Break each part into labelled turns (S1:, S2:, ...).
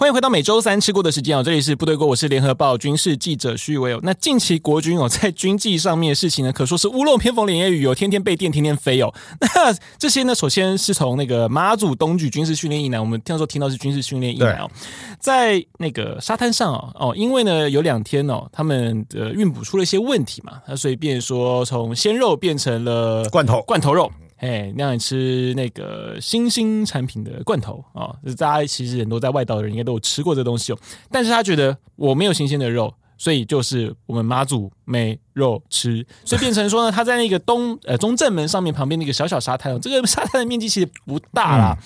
S1: 欢迎回到每周三吃过的时间哦，这里是部队锅，我是联合报军事记者徐伟哦。那近期国军哦在军纪上面的事情呢，可说是屋漏偏逢连夜雨哦，天天被电，天天飞哦。那这些呢，首先是从那个马祖东莒军事训练营呢，我们听说听到是军事训练营哦，在那个沙滩上哦哦，因为呢有两天哦，他们的运补出了一些问题嘛，那所以变说从鲜肉变成了
S2: 罐头
S1: 罐头肉。哎，让你吃那个新兴产品的罐头啊！哦、大家其实很多在外岛的人应该都有吃过这东西哦。但是他觉得我没有新鲜的肉，所以就是我们妈祖没肉吃，所以变成说呢，他在那个东呃中正门上面旁边那个小小沙滩哦，这个沙滩的面积其实不大啦，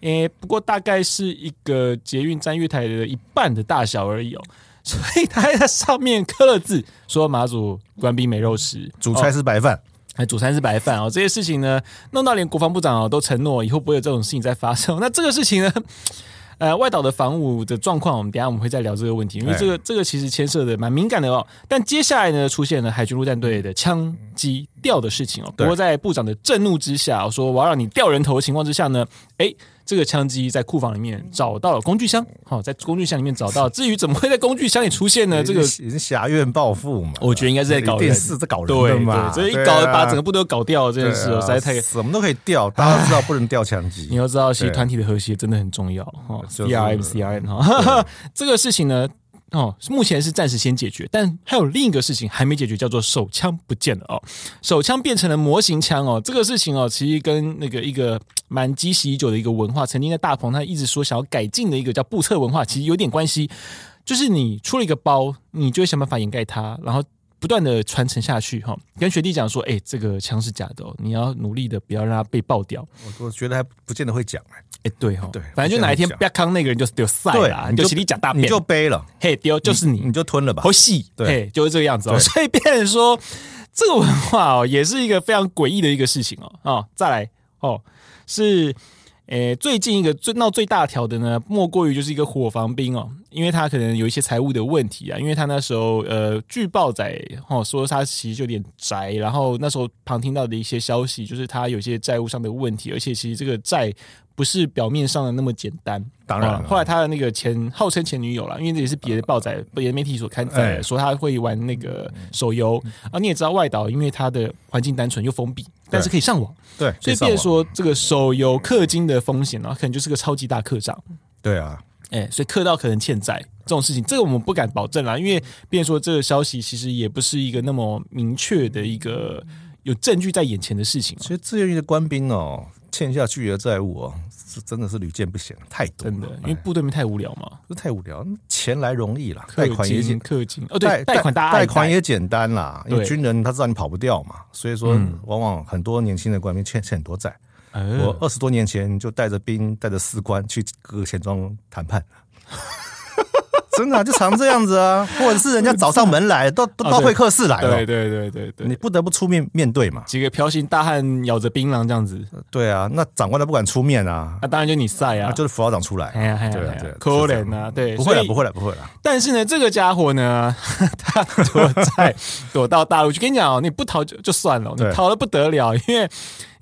S1: 诶、嗯，不过大概是一个捷运站月台的一半的大小而已哦。所以他在上面刻了字，说马祖官兵没肉吃，
S2: 主菜是白饭。哦
S1: 还煮餐是白饭哦，这些事情呢，弄到连国防部长哦都承诺以后不会有这种事情再发生。那这个事情呢，呃，外岛的防务的状况，我们等一下我们会再聊这个问题，因为这个这个其实牵涉的蛮敏感的哦。但接下来呢，出现了海军陆战队的枪击掉的事情哦。不过在部长的震怒之下，说我要让你掉人头的情况之下呢，诶。这个枪击在库房里面找到了工具箱，好，在工具箱里面找到。至于怎么会在工具箱里出现呢？这个
S2: 也是侠怨报复嘛？
S1: 我觉得应该是在搞电视，在搞人对嘛。所以一搞把整个部队都搞掉了，这件事实在太
S2: 什么都可以掉，大家都知道不能掉枪击。
S1: 你要知道，其实团体的和谐真的很重要哈。D R M C R N 哈，这个事情呢。哦，目前是暂时先解决，但还有另一个事情还没解决，叫做手枪不见了哦，手枪变成了模型枪哦，这个事情哦，其实跟那个一个蛮积习已久的一个文化，曾经在大鹏他一直说想要改进的一个叫布测文化，其实有点关系，就是你出了一个包，你就会想办法掩盖它，然后。不断的传承下去哈，跟学弟讲说，哎、欸，这个枪是假的哦，你要努力的不要让它被爆掉。
S2: 我我觉得还不见得会讲哎，哎、
S1: 欸，对哈，对，反正就哪一天别康那个人就丢赛了，你就起立讲大便，
S2: 你就背了，
S1: 嘿，丢就是你，
S2: 你就吞了吧，
S1: 好细，对，就是这个样子哦。所以变成说，这个文化哦，也是一个非常诡异的一个事情哦。哦，再来哦，是。诶，最近一个最闹最大条的呢，莫过于就是一个火防兵哦，因为他可能有一些财务的问题啊，因为他那时候呃，据报载哦说他其实就有点宅，然后那时候旁听到的一些消息，就是他有些债务上的问题，而且其实这个债。不是表面上的那么简单，
S2: 当然、啊。
S1: 后来他的那个前号称前女友了，因为这也是别的报载、别的媒体所刊载，欸、说他会玩那个手游啊。你也知道外岛，因为它的环境单纯又封闭，但是可以上网，
S2: 对，
S1: 所以变说这个手游氪金的风险呢，可能就是个超级大客长。
S2: 对啊，
S1: 哎、欸，所以客到可能欠债这种事情，这个我们不敢保证啦，因为变说这个消息其实也不是一个那么明确的一个有证据在眼前的事情。
S2: 其实自愿役的官兵哦。欠下巨额债务哦，是真的是屡见不鲜，太多了。
S1: 真的，因为部队面太无聊嘛，
S2: 这太无聊，钱来容易啦，贷款也简
S1: 氪金哦，对，贷款大贷
S2: 款也简单啦，因为军人他知道你跑不掉嘛，所以说往往很多年轻的官兵欠欠很多债。我二十多年前就带着兵带着士官去各个钱庄谈判。真的、啊、就常这样子啊，或者是人家找上门来，到都到会客室来了，
S1: 对对对对对，
S2: 你不得不出面面对嘛。
S1: 几个彪形大汉咬着槟榔这样子，
S2: 对啊，那长官都不敢出面啊，
S1: 那当然就你晒啊，
S2: 就是副校长出来，
S1: 哎呀哎呀，对对，可怜啊，对，
S2: 不会了不会了不会了。
S1: 但是呢，这个家伙呢，他躲在躲到大陆去，跟你讲哦，你不逃就就算了，你逃了不得了，因为。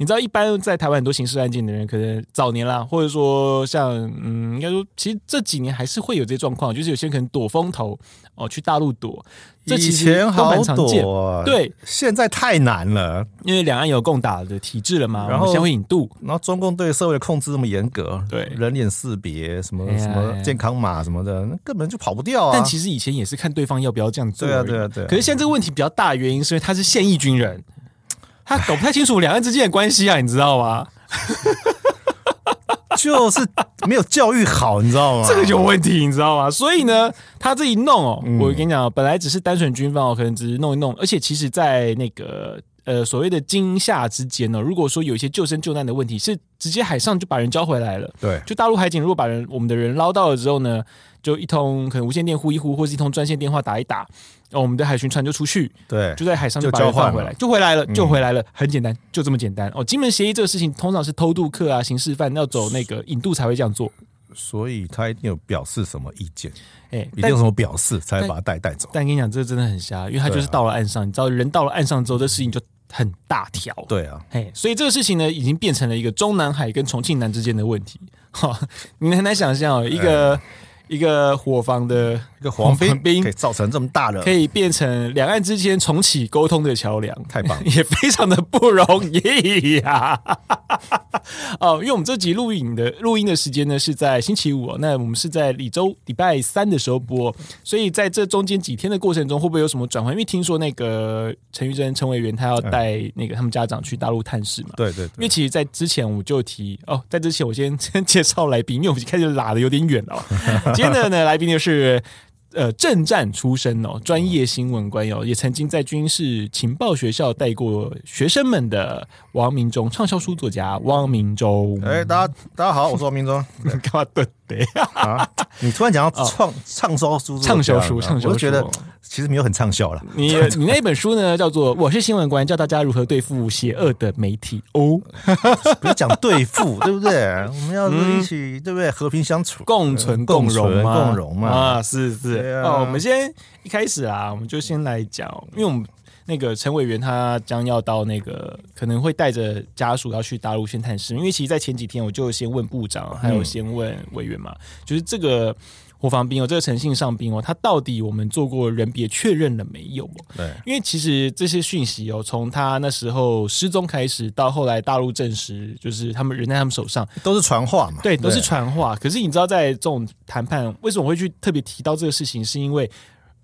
S1: 你知道，一般在台湾很多刑事案件的人，可能早年啦，或者说像嗯，应该说，其实这几年还是会有这些状况，就是有些人可能躲风头哦，去大陆躲。这其实都蛮常见，以前好躲啊，对，
S2: 现在太难了，
S1: 因为两岸有共打的体制了嘛，然后先会引渡，
S2: 然后中共对社会的控制这么严格，
S1: 对
S2: 人脸识别什么什么健康码什么的，那根本就跑不掉啊。
S1: 但其实以前也是看对方要不要这样做，
S2: 对啊对啊对啊。
S1: 可是现在这个问题比较大的原因是因为他是现役军人。他搞不太清楚两岸之间的关系啊，你知道吗？
S2: 就是没有教育好，你知道吗？
S1: 这个有问题，你知道吗？所以呢，他这一弄哦，我跟你讲，本来只是单纯军方哦，可能只是弄一弄，而且其实，在那个呃所谓的惊吓之间呢，如果说有一些救生救难的问题，是直接海上就把人交回来了。
S2: 对，
S1: 就大陆海警如果把人我们的人捞到了之后呢，就一通可能无线电呼一呼，或是一通专线电话打一打。哦，我们的海巡船就出去，
S2: 对，
S1: 就在海上就把它换回来，就回来了，就回来了，很简单，就这么简单。哦，金门协议这个事情通常是偷渡客啊、刑事犯要走那个引渡才会这样做。
S2: 所以他一定有表示什么意见，哎、欸，一定有什么表示才把他带带走。
S1: 但跟你讲，这个真的很瞎，因为他就是到了岸上，啊、你知道，人到了岸上之后，这事情就很大条。
S2: 对啊，
S1: 嘿，所以这个事情呢，已经变成了一个中南海跟重庆南之间的问题。哈，你很难想象哦，一个。欸一个伙房的
S2: 一个黄兵，可以造成这么大的，
S1: 可以变成两岸之间重启沟通的桥梁，
S2: 太棒了，
S1: 也非常的不容易呀、啊。哦，因为我们这集录影的录音的时间呢是在星期五、哦，那我们是在礼周礼拜三的时候播，所以在这中间几天的过程中，会不会有什么转换？因为听说那个陈玉珍陈委员他要带那个他们家长去大陆探视嘛，
S2: 对对，对。
S1: 因为其实，在之前我就提哦，在之前我先先介绍来宾，因为我们开始拉的有点远了、哦。今天的呢来宾就是呃政战出身哦，专业新闻官哦，也曾经在军事情报学校带过学生们的王明忠，畅销书作家汪明忠。
S2: 哎，大家大家好，我是王明忠。
S1: 干嘛对对
S2: 啊？你突然讲到 畅畅销书，
S1: 畅销书，畅销书，
S2: 我就觉得。其实没有很畅销了。
S1: 你 你那本书呢，叫做《我是新闻官》，教大家如何对付邪恶的媒体哦。
S2: 不要讲对付，对不对？我们要一起，嗯、对不对？和平相处，
S1: 共存共荣嘛，
S2: 共荣嘛。
S1: 啊，是是。啊、哦，我们先一开始啊，我们就先来讲，因为我们那个陈委员他将要到那个，可能会带着家属要去大陆宣探视。因为其实，在前几天我就先问部长，还有先问委员嘛，就是这个。国防兵哦，这个诚信上兵哦，他到底我们做过人别确认了没有？
S2: 对，
S1: 因为其实这些讯息哦，从他那时候失踪开始，到后来大陆证实，就是他们人在他们手上，
S2: 都是传话嘛。
S1: 对，都是传话。可是你知道，在这种谈判，为什么会去特别提到这个事情？是因为，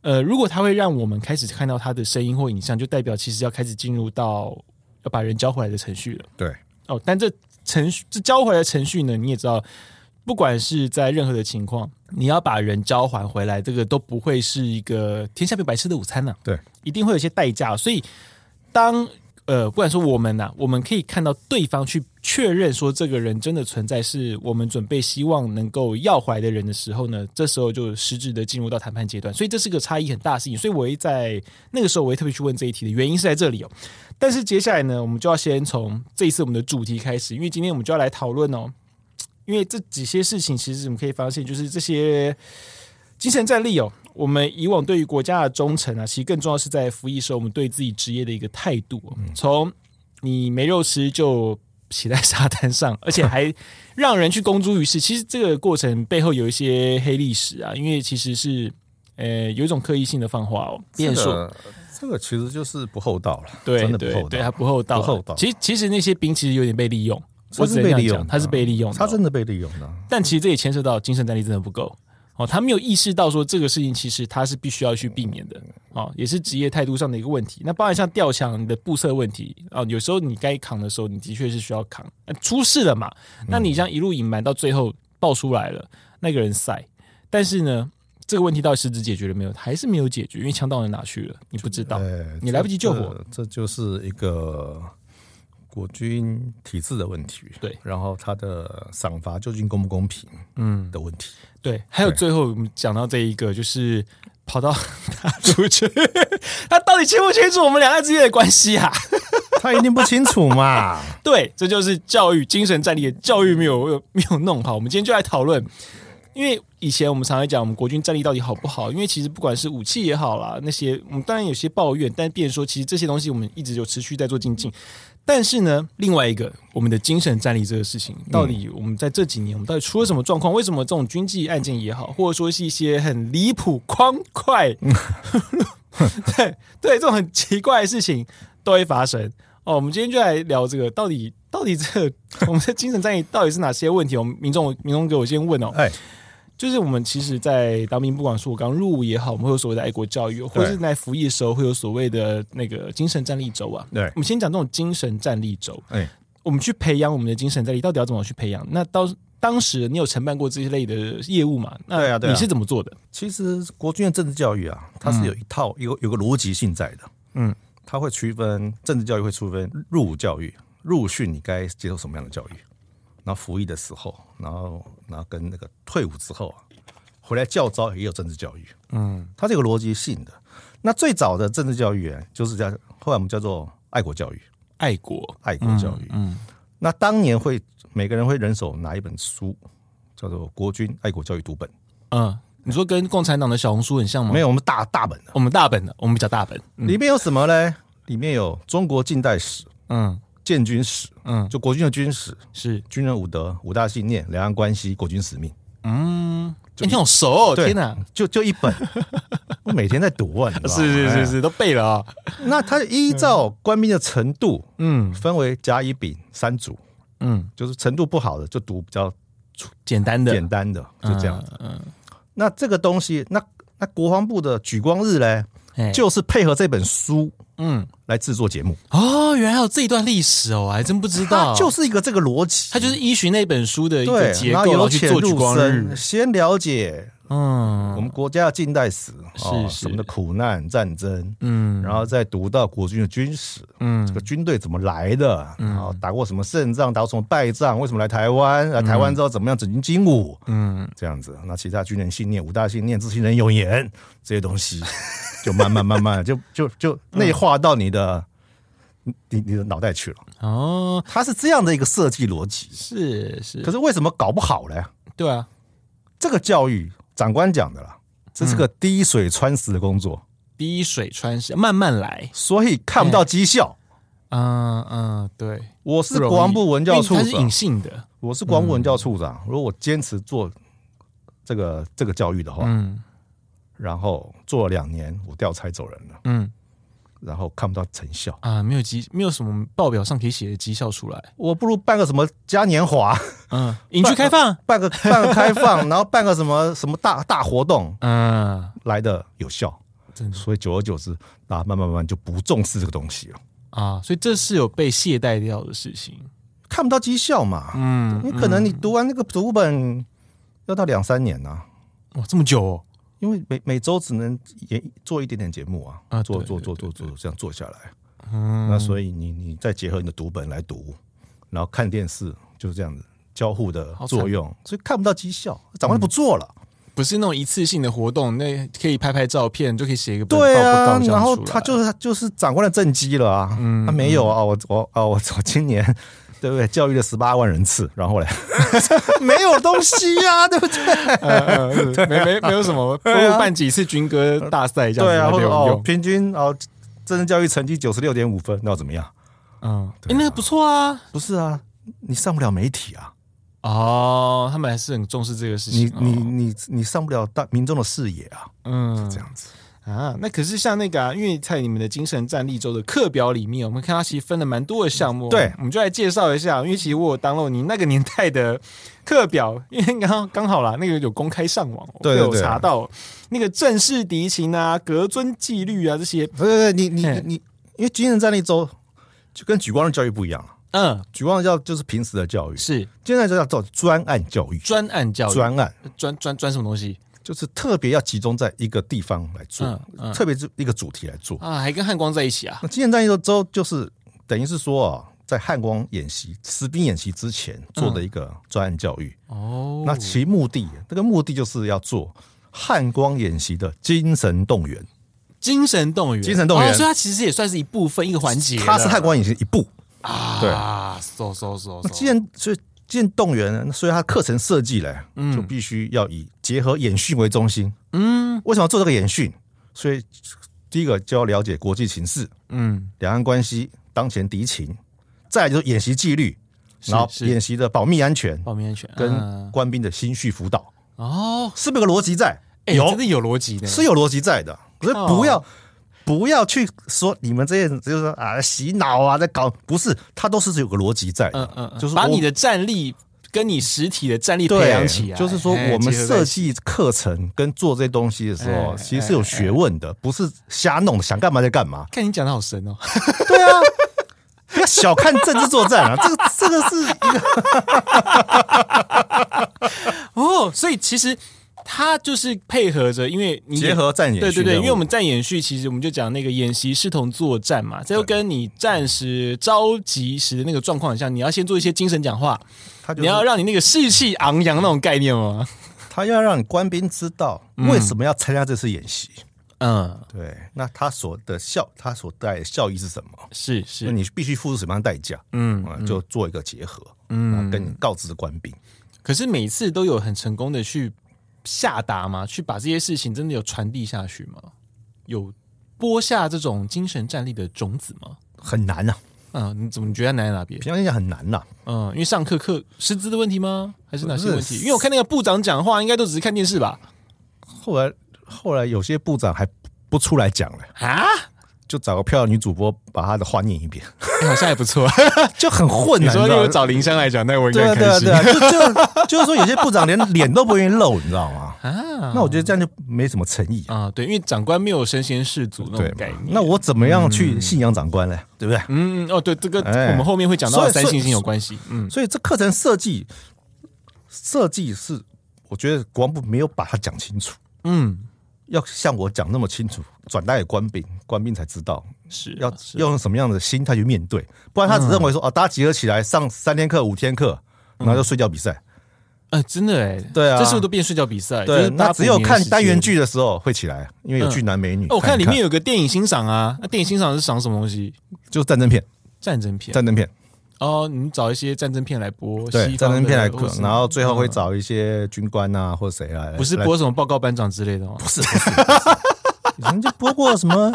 S1: 呃，如果他会让我们开始看到他的声音或影像，就代表其实要开始进入到要把人交回来的程序了。
S2: 对，
S1: 哦，但这程序这交回来的程序呢，你也知道。不管是在任何的情况，你要把人交还回来，这个都不会是一个天下没有白吃的午餐呢、啊。
S2: 对，
S1: 一定会有一些代价。所以，当呃，不管说我们呐、我们可以看到对方去确认说这个人真的存在，是我们准备希望能够要回来的人的时候呢，这时候就实质的进入到谈判阶段。所以这是个差异很大的事情。所以我会在那个时候，我会特别去问这一题的原因是在这里哦。但是接下来呢，我们就要先从这一次我们的主题开始，因为今天我们就要来讨论哦。因为这几些事情，其实我们可以发现，就是这些精神战力哦。我们以往对于国家的忠诚啊，其实更重要是在服役时候，我们对自己职业的一个态度。从你没肉吃就写在沙滩上，而且还让人去公诸于世。其实这个过程背后有一些黑历史啊，因为其实是呃有一种刻意性的放话哦。
S2: 变数这个其实就是不厚道了，
S1: 对，
S2: 真的不厚道，
S1: 对，他不厚道，
S2: 不厚道。
S1: 其实其实那些兵其实有点被利用。
S2: 他是被利用，
S1: 他是被利用，
S2: 他真的被利用的。
S1: 但其实这也牵涉到精神战力真的不够哦，他没有意识到说这个事情其实他是必须要去避免的哦，也是职业态度上的一个问题。那包含像吊墙你的布设问题啊，有时候你该扛的时候，你的确是需要扛。出事了嘛？那你这样一路隐瞒到最后爆出来了，那个人赛，但是呢，这个问题到底实质解决了没有？还是没有解决，因为枪到人哪去了？你不知道，你来不及救火，
S2: 这就是一个。国军体制的问题，
S1: 对，然
S2: 后他的赏罚究竟公不公平，嗯的问题，
S1: 嗯，对，还有最后我们讲到这一个，就是跑到 他出去，他到底清不清楚我们两岸之间的关系啊？
S2: 他一定不清楚嘛？
S1: 对，这就是教育精神战力的教育没有没有弄好。我们今天就来讨论，因为以前我们常常讲我们国军战力到底好不好？因为其实不管是武器也好啦，那些我们当然有些抱怨，但变说其实这些东西我们一直有持续在做精进。但是呢，另外一个，我们的精神战力这个事情，到底我们在这几年，我们到底出了什么状况？为什么这种军纪案件也好，或者说是一些很离谱、欢快，对对，这种很奇怪的事情都会发生？哦，我们今天就来聊这个，到底到底这个 我们的精神战力到底是哪些问题？我们民众民众给我先问哦，哎。就是我们其实，在当兵，不管是我刚入伍也好，我们会有所谓的爱国教育，或者是在服役的时候会有所谓的那个精神战力轴啊。
S2: 对，
S1: 我们先讲这种精神战力轴。哎，我们去培养我们的精神战力，到底要怎么去培养？那到当时你有承办过这些类的业务吗？
S2: 对啊，对啊，
S1: 你是怎么做的？
S2: 其实国军的政治教育啊，它是有一套有有个逻辑性在的。嗯，它会区分政治教育会区分入伍教育、入训，你该接受什么样的教育？然后服役的时候，然后然后跟那个退伍之后啊，回来教招也有政治教育，嗯，它这个逻辑性的。那最早的政治教育啊，就是叫后来我们叫做爱国教育，
S1: 爱国
S2: 爱国教育。嗯，嗯，那当年会每个人会人手拿一本书，叫做《国军爱国教育读本》。
S1: 嗯，你说跟共产党的小红书很像吗？
S2: 没有，我们大大本的，
S1: 我们大本的，我们比较大本。
S2: 嗯、里面有什么呢？里面有中国近代史，
S1: 嗯，
S2: 建军史，嗯，就国军的军史，
S1: 是。
S2: 军人五德、五大信念、两岸关系、国军使命。
S1: 嗯，你好熟哦！天哪，
S2: 就就一本，我每天在读啊，
S1: 是是是是，都背了啊。
S2: 那他依照官兵的程度，嗯，分为甲、乙、丙三组，嗯，就是程度不好的就读比较
S1: 简单的，
S2: 简单的就这样。嗯，那这个东西，那那国防部的举光日呢，就是配合这本书。嗯，来制作节目
S1: 哦，原来有这一段历史哦，我还真不知道，
S2: 就是一个这个逻辑，
S1: 它就是依循那本书的一个结构，然后有
S2: 去做莒光日，先了解。
S1: 嗯，
S2: 我们国家的近代史
S1: 是
S2: 什么的苦难战争，嗯，然后再读到国军的军史，嗯，这个军队怎么来的，然后打过什么胜仗，打过什么败仗，为什么来台湾？来台湾之后怎么样整军经武？嗯，这样子，那其他军人信念、五大信念、自信人有言这些东西，就慢慢慢慢就就就内化到你的你你的脑袋去了。
S1: 哦，
S2: 它是这样的一个设计逻辑，
S1: 是是。
S2: 可是为什么搞不好呢？
S1: 对啊，
S2: 这个教育。长官讲的啦，这是个滴水穿石的工作，嗯、
S1: 滴水穿石，慢慢来，
S2: 所以看不到绩效。
S1: 嗯嗯，对，
S2: 我是国防部文教处长，
S1: 是隐性的。
S2: 我是国防部文教处长，嗯、如果我坚持做这个这个教育的话，嗯，然后做了两年，我调差走人了，嗯。然后看不到成效
S1: 啊，没有绩，没有什么报表上可以写的绩效出来。
S2: 我不如办个什么嘉年华，
S1: 嗯，营区开放，
S2: 办个办个开放，然后办个什么什么大大活动，嗯，来的有效。真的，所以久而久之，啊，慢慢慢慢就不重视这个东西了
S1: 啊。所以这是有被懈怠掉的事情，
S2: 看不到绩效嘛。嗯，你可能你读完那个读本要到两三年呢。
S1: 哇，这么久哦。
S2: 因为每每周只能演做一点点节目啊，啊，做做做做做这样做下来，嗯，那所以你你再结合你的读本来读，然后看电视，就是这样子交互的作用，所以看不到绩效，长官就不做了，
S1: 不是那种一次性的活动，那可以拍拍照片就可以写一个
S2: 对啊，然后他就是就是长官的政绩了啊，嗯他没有啊，我我啊我我今年。对不对？教育了十八万人次，然后嘞，没有东西呀、啊，对不
S1: 对？没没没有什么，不如办几次军歌大赛这样子，
S2: 对啊，
S1: 或者
S2: 哦，平均哦，政治教育成绩九十六点五分，那要怎么样？
S1: 嗯，哎、啊，那个不错啊，
S2: 不是啊，你上不了媒体啊。
S1: 哦，他们还是很重视这个事情。
S2: 你你你你上不了大民众的视野啊。嗯，这样子。
S1: 啊，那可是像那个啊，因为在你们的精神战力周的课表里面，我们看它其实分了蛮多的项目。
S2: 对，
S1: 我们就来介绍一下。因为其实我有 download 你那个年代的课表，因为刚刚刚好啦，那个有公开上网，
S2: 对，
S1: 有查到那个正式敌情啊、格尊纪律啊这些。
S2: 对对对，你你你，因为精神战力周就跟举光的教育不一样。嗯，举光的教就是平时的教育，
S1: 是
S2: 现在就叫做专案教育。
S1: 专案教育，
S2: 专案，
S1: 专专专什么东西？
S2: 就是特别要集中在一个地方来做，嗯嗯、特别是一个主题来做
S1: 啊，还跟汉光在一起啊。
S2: 那精神战役周就是等于是说啊，在汉光演习、实兵演习之前做的一个专案教育哦。那其目的，这个目的就是要做汉光演习的精神动员，
S1: 精神动员，
S2: 精神动员。
S1: 所以它其实也算是一部分，一个环节。
S2: 它是汉光演习一部
S1: 啊。对啊，说说说。
S2: 那既然所以。进动员，所以他课程设计嘞，就必须要以结合演训为中心。嗯，为什么要做这个演训？所以第一个就要了解国际情势，嗯，两岸关系、当前敌情，再来就是演习纪律，然后演习的保密安全、
S1: 保密安全
S2: 跟官兵的心绪辅导。
S1: 哦，
S2: 是不是有个逻辑在？
S1: 有，真的有逻辑的，
S2: 是有逻辑在的。可是不要。不要去说你们这些人就是说啊洗脑啊在搞，不是，他都是有个逻辑在的，嗯嗯，就是
S1: 把你的战力跟你实体的战力培养起来。
S2: 就是说，我们设计课程跟做这些东西的时候，其实是有学问的，不是瞎弄，想干嘛就干嘛。
S1: 看你讲的好神哦，
S2: 对啊，不要小看政治作战啊，这个这个是一
S1: 个 哦，所以其实。他就是配合着，因为你
S2: 结合战演，
S1: 对对对，因为我们战演训，其实我们就讲那个演习视同作战嘛，这就跟你战时召集时的那个状况很像，你要先做一些精神讲话，就是、你要让你那个士气昂扬那种概念吗？
S2: 他要让你官兵知道为什么要参加这次演习。嗯，对，那他所的效，他所带的效益是什么？
S1: 是是，
S2: 那你必须付出什么样的代价？嗯，就做一个结合，嗯，跟你告知官兵。
S1: 可是每次都有很成功的去下达吗？去把这些事情真的有传递下去吗？有播下这种精神战力的种子吗？
S2: 很难啊。
S1: 嗯，你怎么觉得难在哪边？
S2: 平常讲很难呐。
S1: 嗯，因为上课课师资的问题吗？还是哪些问题？因为我看那个部长讲话，应该都只是看电视吧。
S2: 后来后来有些部长还不出来讲了啊。就找个漂亮女主播把她的话念一遍，
S1: 好像也不错，
S2: 就很混。
S1: 你说有找林香来讲，那我应该开心。
S2: 对啊，对啊，对啊，就就就是说，有些部长连脸都不愿意露，你知道吗？啊，那我觉得这样就没什么诚意
S1: 啊。对，因为长官没有身先士卒那种概念。
S2: 那我怎么样去信仰长官呢？对不对？
S1: 嗯哦，对，这个我们后面会讲到三星星有关系。嗯，
S2: 所以这课程设计设计是，我觉得国防部没有把它讲清楚。嗯。要像我讲那么清楚，转达给官兵，官兵才知道
S1: 是
S2: 要要用什么样的心态去面对，不然他只认为说啊，大家集合起来上三天课、五天课，然后就睡觉比赛。
S1: 哎，真的哎，
S2: 对啊，
S1: 这是不是都变睡觉比赛？
S2: 对，那只有看单元剧的时候会起来，因为有俊男美女。
S1: 我看里面有个电影欣赏啊，那电影欣赏是赏什么东西？
S2: 就是战争片，
S1: 战争片，
S2: 战争片。
S1: 哦，你找一些战争片来播，
S2: 对，战争片来播，然后最后会找一些军官啊，或谁来，
S1: 不是播什么报告班长之类的吗？
S2: 不是，不是，以前就播过什么。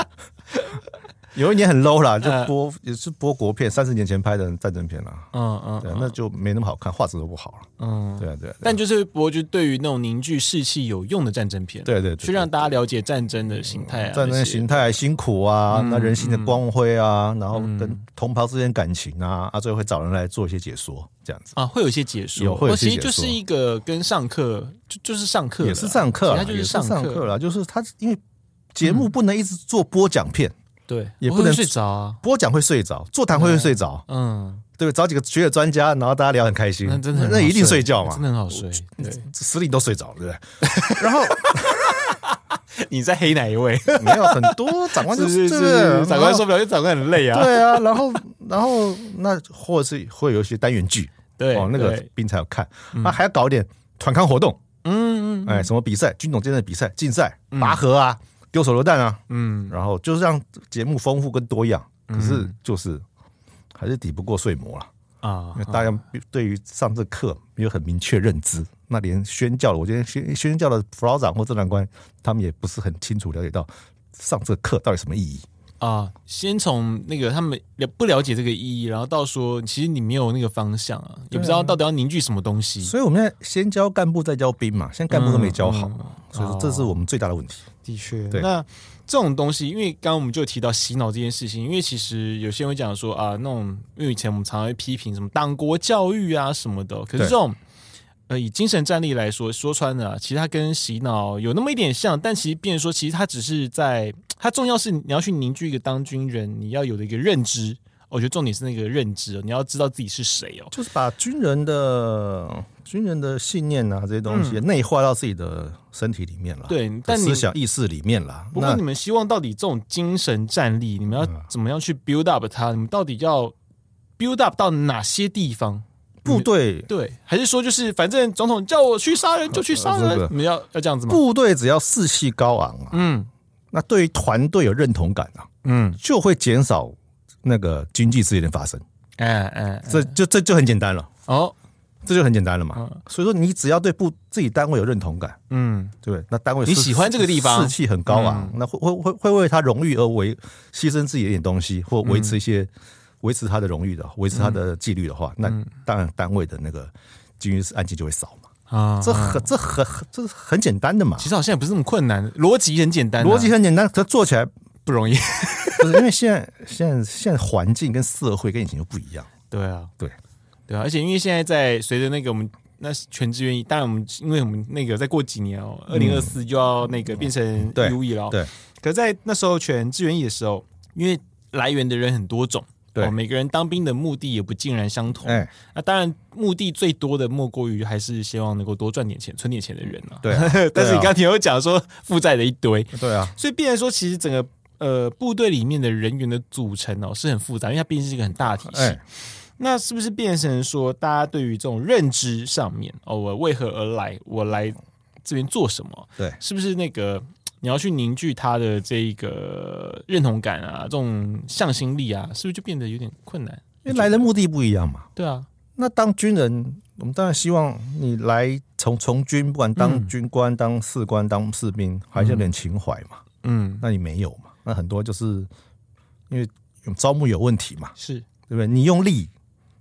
S2: 有一年很 low 啦，就播也是播国片，三十年前拍的战争片啦。嗯嗯，对，那就没那么好看，画质都不好了。嗯，对啊对。
S1: 但就是播，就对于那种凝聚士气有用的战争片，
S2: 对对，
S1: 去让大家了解战争的形态啊，
S2: 战争形态辛苦啊，那人性的光辉啊，然后跟同袍之间感情啊，啊，最后会找人来做一些解说，这样子。
S1: 啊，会有一些解说，有会其实就是一个跟上课就就是上课，
S2: 也是上课，他就是上课。了，就是他因为节目不能一直做播讲片。
S1: 对，
S2: 也不能
S1: 睡着啊。
S2: 播讲会睡着，座谈会会睡着。嗯，对，找几个学者专家，然后大家聊很开心。
S1: 那真的，
S2: 那一定睡觉嘛，
S1: 真的很好睡。对，
S2: 司令都睡着了，对不对？然后
S1: 你在黑哪一位？
S2: 没有很多长官就是是
S1: 长官受不了，因为长官很累啊。
S2: 对啊，然后然后那或者是会有一些单元剧，
S1: 对哦，
S2: 那个兵才要看。那还要搞一点团康活动，嗯嗯，哎，什么比赛？军种间的比赛、竞赛、拔河啊。丢手榴弹啊，嗯，然后就是让节目丰富跟多样，可是就是还是抵不过睡魔了啊！因为大家对于上这课没有很明确认知，那连宣教的，我觉得宣宣教的辅导长或正长官，他们也不是很清楚了解到上这课到底什么意义
S1: 啊。先从那个他们了不了解这个意义，然后到说其实你没有那个方向啊，也不知道到底要凝聚什么东西。
S2: 所以我们现在先教干部再教兵嘛，现在干部都没教好，所以说这是我们最大的问题。
S1: 的确，那这种东西，因为刚刚我们就提到洗脑这件事情，因为其实有些人会讲说啊，那种因为以前我们常常会批评什么党国教育啊什么的，可是这种呃以精神战力来说，说穿了，其实它跟洗脑有那么一点像，但其实变成说，其实它只是在它重要是你要去凝聚一个当军人你要有的一个认知。我觉得重点是那个认知，你要知道自己是谁哦，
S2: 就是把军人的军人的信念啊这些东西内化到自己的身体里面了。
S1: 对，但
S2: 思想意识里面了。
S1: 不过你们希望到底这种精神战力，你们要怎么样去 build up 它？你们到底要 build up 到哪些地方？
S2: 部队
S1: 对，还是说就是反正总统叫我去杀人就去杀人？你们要要这样子吗？
S2: 部队只要士气高昂啊，嗯，那对于团队有认同感啊，嗯，就会减少。那个经济事件的发生，哎哎，这就这就很简单了。哦，这就很简单了嘛。所以说，你只要对部自己单位有认同感，嗯，对，那单位
S1: 你喜欢这个地方，
S2: 士气很高昂，那会会会会为他荣誉而为牺牲自己的一点东西，或维持一些维持他的荣誉的，维持他的纪律的话，那当然单位的那个军事案件就会少嘛。啊，这很这很这是很简单的嘛。
S1: 其实好像也不是那么困难，逻辑很简单，
S2: 逻辑很简单，可做起来
S1: 不容易。
S2: 不是因为现在现在现在环境跟社会跟以前又不一样，
S1: 对啊，
S2: 对。
S1: 对啊，而且因为现在在随着那个我们那全志愿役，当然我们因为我们那个再过几年哦，二零二四就要那个变成义务役了，
S2: 对。
S1: 可在那时候全志愿役的时候，因为来源的人很多种，对，每个人当兵的目的也不尽然相同，哎，那当然目的最多的莫过于还是希望能够多赚点钱、存点钱的人了，
S2: 对。
S1: 但是你刚刚听我讲说负债的一堆，
S2: 对啊，
S1: 所以必然说其实整个。呃，部队里面的人员的组成哦是很复杂，因为它毕竟是一个很大体系。欸、那是不是变成说，大家对于这种认知上面哦，我为何而来？我来这边做什么？
S2: 对，
S1: 是不是那个你要去凝聚他的这个认同感啊，这种向心力啊，是不是就变得有点困难？
S2: 因为来的目的不一样嘛。
S1: 对啊，
S2: 那当军人我们当然希望你来从从军，不管当军官、嗯、当士官、当士兵，还是有点情怀嘛。嗯，那你没有嘛？那很多就是因为招募有问题嘛，
S1: 是
S2: 对不对？你用力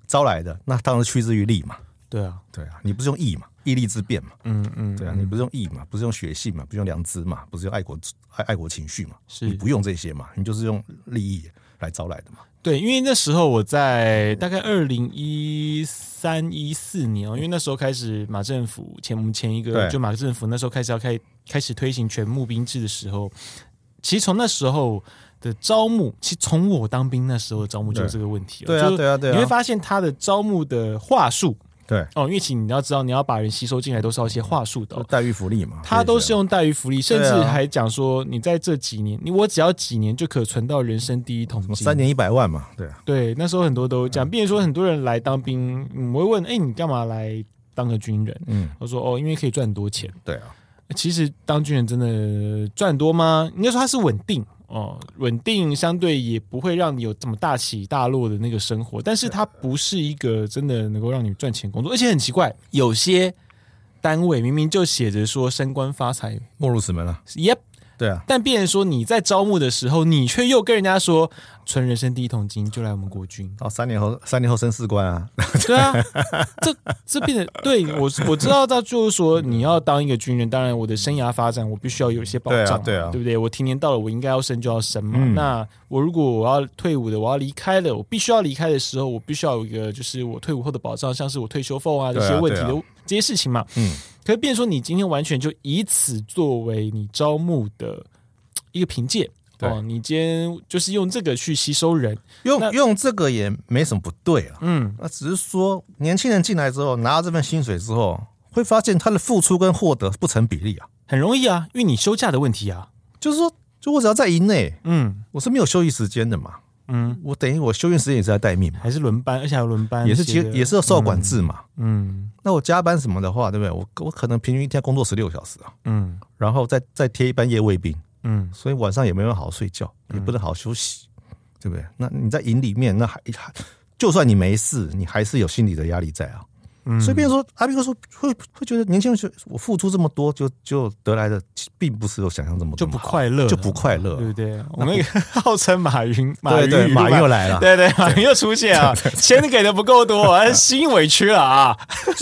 S2: 招来的，那当然是趋之于利嘛。
S1: 对啊，
S2: 对啊，你不是用义嘛，义利之辩嘛。嗯嗯，对啊，你不是用义嘛，不是用血性嘛，不是用良知嘛，不是用爱国爱爱国情绪嘛，是你不用这些嘛，你就是用利益来招来的嘛。
S1: 对，因为那时候我在大概二零一三一四年哦，因为那时候开始马政府前我们前一个就马政府那时候开始要开开始推行全募兵制的时候，其实从那时候的招募，其实从我当兵那时候的招募就是这个问题。
S2: 对啊，对啊，对啊，
S1: 你会发现他的招募的话术。
S2: 对
S1: 哦，因为其实你要知道，你要把人吸收进来，都是要一些话术的、哦，
S2: 待遇福利嘛。
S1: 他都是用待遇福利，甚至还讲说，你在这几年，你我只要几年就可存到人生第一桶金，
S2: 三年一百万嘛。对啊，
S1: 对，那时候很多都讲，并且说很多人来当兵，我会问，哎，你干嘛来当个军人？嗯，我说哦，因为可以赚很多钱。
S2: 对啊，
S1: 其实当军人真的赚多吗？应该说它是稳定。哦，稳定相对也不会让你有这么大起大落的那个生活，但是它不是一个真的能够让你赚钱工作，而且很奇怪，有些单位明明就写着说升官发财，
S2: 没入此门了。
S1: Yep。
S2: 对啊，
S1: 但变成说你在招募的时候，你却又跟人家说存人生第一桶金就来我们国军
S2: 哦，三年后三年后升士官啊，
S1: 对啊，这这变得对我我知道到就是说你要当一个军人，当然我的生涯发展我必须要有一些保障，
S2: 对啊，对啊，
S1: 对不对？我提年到了，我应该要升就要升嘛。嗯、那我如果我要退伍的，我要离开了，我必须要离开的时候，我必须要有一个就是我退伍后的保障，像是我退休俸啊这些问题的这些事情嘛。嗯，可是变说你今天完全就以此作为你招募的。一个凭借哦，你今天就是用这个去吸收人，
S2: 用用这个也没什么不对啊。嗯，那只是说年轻人进来之后拿到这份薪水之后，会发现他的付出跟获得不成比例啊。
S1: 很容易啊，因为你休假的问题啊，
S2: 就是说，就我只要在营内，嗯，我是没有休息时间的嘛，嗯，我等于我休院时间也是在待命嘛，
S1: 还是轮班，而且还有轮班，
S2: 也是其实也是要受管制嘛，嗯，那我加班什么的话，对不对？我我可能平均一天工作十六小时啊，嗯，然后再再贴一班夜卫兵。嗯，所以晚上也没有好好睡觉，也不能好好休息，嗯、对不对？那你在营里面，那还还，就算你没事，你还是有心理的压力在啊。嗯，所以，变成说阿斌哥说，会会觉得年轻人我付出这么多，就就得来的，并不是我想象这么多，
S1: 就不快乐，
S2: 就不快乐，
S1: 对不对？我们号称马云，
S2: 马云，马云又来了，
S1: 对对，马云又出现啊，钱给的不够多，心委屈了啊，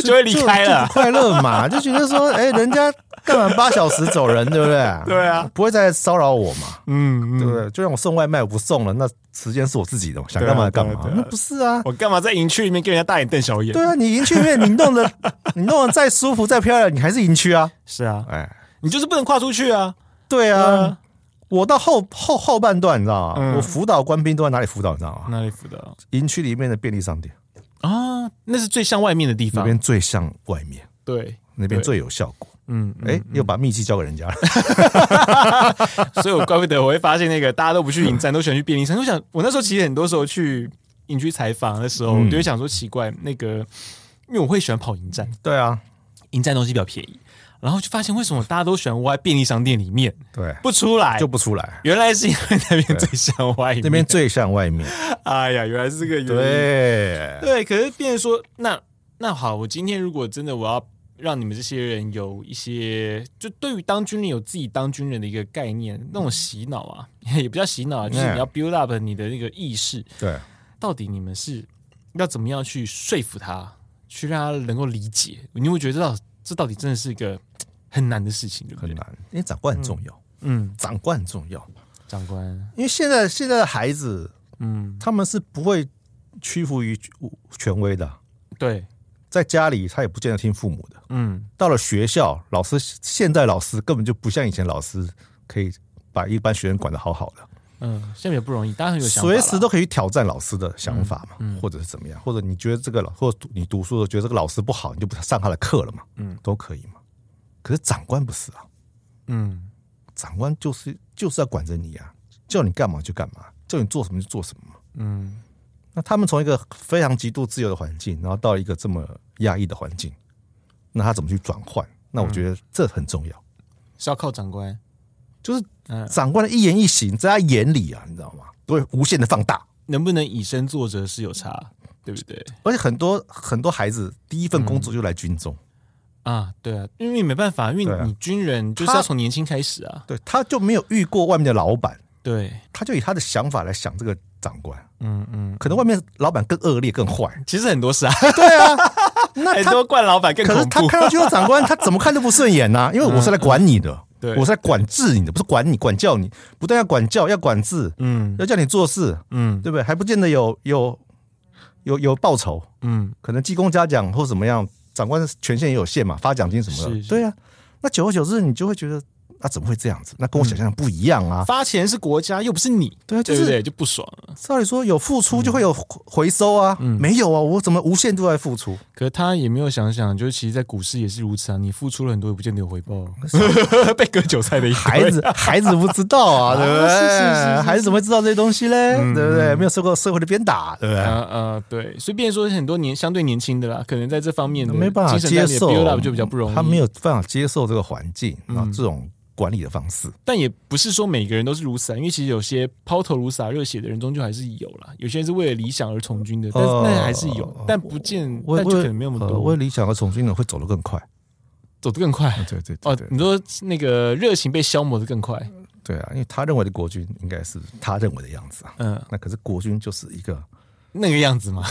S1: 就会离开了，
S2: 快乐嘛，就觉得说，哎，人家。干完八小时走人，对不对？
S1: 对啊，
S2: 不会再骚扰我嘛？嗯，对不对？就让我送外卖，我不送了，那时间是我自己的，想干嘛干嘛。那不是啊，
S1: 我干嘛在营区里面跟人家大眼瞪小眼？
S2: 对啊，你营区里面你弄的，你弄的 再舒服再漂亮，你还是营区啊。
S1: 是啊，哎，你就是不能跨出去啊。
S2: 对啊，我到后后后半段，你知道吗？我辅导官兵都在哪里辅导？你知道吗？
S1: 哪里辅导？
S2: 营区里面的便利商店
S1: 啊，那是最像外面的地方，
S2: 那边最像外面，
S1: 对，
S2: 那边最有效果。嗯，哎、欸，又把秘籍交给人家了，
S1: 所以我怪不得我会发现那个大家都不去营站，都喜欢去便利商店。我想，我那时候其实很多时候去营区采访的时候，我就会想说奇怪，那个因为我会喜欢跑营站，
S2: 对啊，
S1: 营站东西比较便宜，然后就发现为什么大家都喜欢窝在便利商店里面，
S2: 对，
S1: 不出来。
S2: 就不出来，
S1: 原来是因为那边最像外面，
S2: 那边最像外面。
S1: 哎呀，原来是这个原因，
S2: 对。
S1: 对，可是变成说，那那好，我今天如果真的我要。让你们这些人有一些，就对于当军人有自己当军人的一个概念，那种洗脑啊，也不叫洗脑啊，就是你要 build up 你的那个意识。
S2: 对，
S1: 到底你们是要怎么样去说服他，去让他能够理解？你会觉得这到这到底真的是一个很难的事情，对不对？
S2: 很难，因为长官很重要。嗯，长官很重要。
S1: 长官，
S2: 因为现在现在的孩子，嗯，他们是不会屈服于权威的。
S1: 对。
S2: 在家里，他也不见得听父母的。嗯，到了学校，老师现在老师根本就不像以前老师可以把一般学生管得好好的。
S1: 嗯，现在也不容易，当然有想法，
S2: 随时都可以挑战老师的想法嘛，嗯嗯、或者是怎么样，或者你觉得这个老，或者你读书的时候觉得这个老师不好，你就不上他的课了嘛。嗯，都可以嘛。可是长官不是啊。嗯，长官就是就是要管着你啊，叫你干嘛就干嘛，叫你做什么就做什么嘛。嗯。那他们从一个非常极度自由的环境，然后到一个这么压抑的环境，那他怎么去转换？那我觉得这很重要，
S1: 是要靠长官，
S2: 就是长官的一言一行，在他眼里啊，你知道吗？都会无限的放大。
S1: 能不能以身作则是有差，对不对？
S2: 而且很多很多孩子第一份工作就来军中。
S1: 啊，对啊，因为没办法，因为你军人就是要从年轻开始啊。
S2: 对，他就没有遇过外面的老板，
S1: 对，
S2: 他就以他的想法来想这个长官。嗯嗯，可能外面老板更恶劣、更坏。
S1: 其实很多事啊，
S2: 对啊，那
S1: 很多惯老板更。
S2: 可是他看到军长官，他怎么看都不顺眼呐，因为我是来管你的，对，我是来管制你的，不是管你、管教你，不但要管教，要管制，嗯，要叫你做事，嗯，对不对？还不见得有有有有报酬，嗯，可能记功嘉奖或怎么样。长官的权限也有限嘛，发奖金什么的，对呀、啊。那久而久之，你就会觉得。那、啊、怎么会这样子？那跟我想象的不一样啊！
S1: 发钱是国家，又不是你，
S2: 对啊，就是
S1: 对对就不爽了。
S2: 照理说，有付出就会有回收啊，嗯、没有啊，我怎么无限度在付出？
S1: 可是他也没有想想，就是其实，在股市也是如此啊。你付出了很多，也不见得有回报，被割韭菜的一
S2: 孩子，孩子不知道啊，对不对？是是是是，孩子怎么会知道这些东西嘞？嗯、对不对？没有受过社会的鞭打，对不对？
S1: 呃呃，对。所以，变说很多年相对年轻的啦，可能在这方面
S2: 没办法接受，
S1: 就比较不容易，
S2: 他没有办法接受这个环境啊，这种。管理的方式，
S1: 但也不是说每个人都是如此啊，因为其实有些抛头颅洒热血的人终究还是有啦。有些人是为了理想而从军的，但是那还是有，呃、但不见，但就可能没有那么多。
S2: 呃、为了理想而从军的会走得更快，
S1: 走得更快。
S2: 对对对，对，
S1: 哦，你说那个热情被消磨的更快，
S2: 对啊，因为他认为的国军应该是他认为的样子啊。嗯，那可是国军就是一个
S1: 那个样子嘛，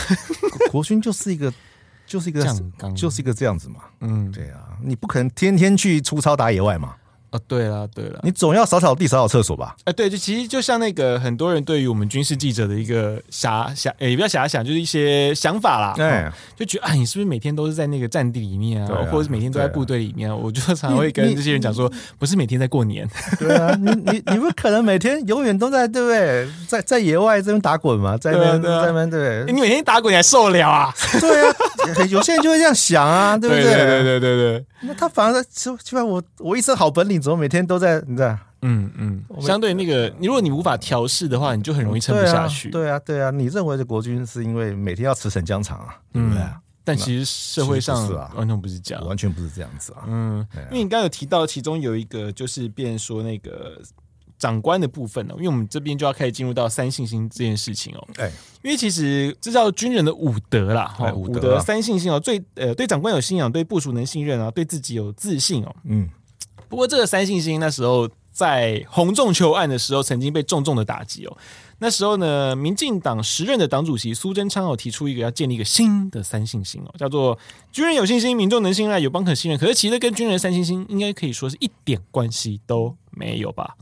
S2: 国军就是一个就是一个就是一个这样子嘛。嗯，对啊，你不可能天天去出操打野外嘛。
S1: 啊，对了对了，
S2: 你总要扫扫地、扫扫厕所吧？
S1: 哎，对，就其实就像那个很多人对于我们军事记者的一个遐想，也不要遐想，就是一些想法啦。对，就觉得啊，你是不是每天都是在那个战地里面啊，或者是每天都在部队里面？我就常会跟这些人讲说，不是每天在过年。
S2: 对啊，你你你不可能每天永远都在对不对？在在野外这边打滚嘛，在那在那边对，
S1: 你每天打滚你还受得了啊？
S2: 对啊，有些人就会这样想啊，对不对？
S1: 对对对对对。
S2: 那他反而就就像我我一身好本领。你怎么每天都在？你知道？
S1: 嗯嗯，相对那个，你如果你无法调试的话，你就很容易撑不下去。
S2: 对啊，对啊，你认为的国军是因为每天要驰骋疆场啊？对不对？
S1: 但其实社会上完全不是这样，
S2: 完全不是这样子啊。嗯，
S1: 因为你刚刚有提到，其中有一个就是，变说那个长官的部分呢，因为我们这边就要开始进入到三信心这件事情哦。哎，因为其实这叫军人的五德啦，哈，五德三信心哦，最呃，对长官有信仰，对部署能信任啊，对自己有自信哦。嗯。不过，这个三信心那时候在洪仲球案的时候，曾经被重重的打击哦。那时候呢，民进党时任的党主席苏贞昌哦，提出一个要建立一个新的三信心哦，叫做军人有信心，民众能信赖，有邦可信任。可是，其实跟军人三信心应该可以说是一点关系都没有吧？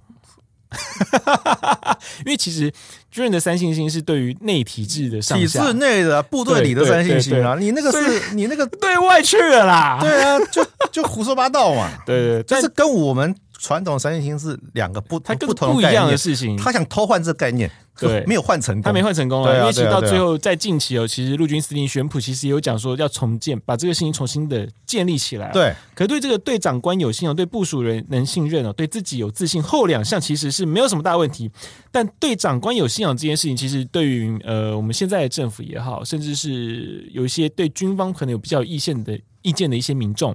S1: 因为其实军人的三信心是对于内体制的上下，
S2: 体制内的部队里的三信心啊，你那个是你那个
S1: 对外去了啦，
S2: 对啊，就就胡说八道嘛，
S1: 对对，
S2: 但是跟我们传统三信心是两个不，它不同
S1: 不一样的事情，
S2: 他想偷换这个概念。对，没有换成功，
S1: 他没换成功啊。因为其实到最后，在近期哦，其实陆军司令宣普其实也有讲说要重建，把这个事情重新的建立起来。
S2: 对，
S1: 可是对这个对长官有信哦，对部署人能信任哦，对自己有自信，后两项其实是没有什么大问题。但对长官有信仰这件事情，其实对于呃我们现在的政府也好，甚至是有一些对军方可能有比较有意见的意见的一些民众。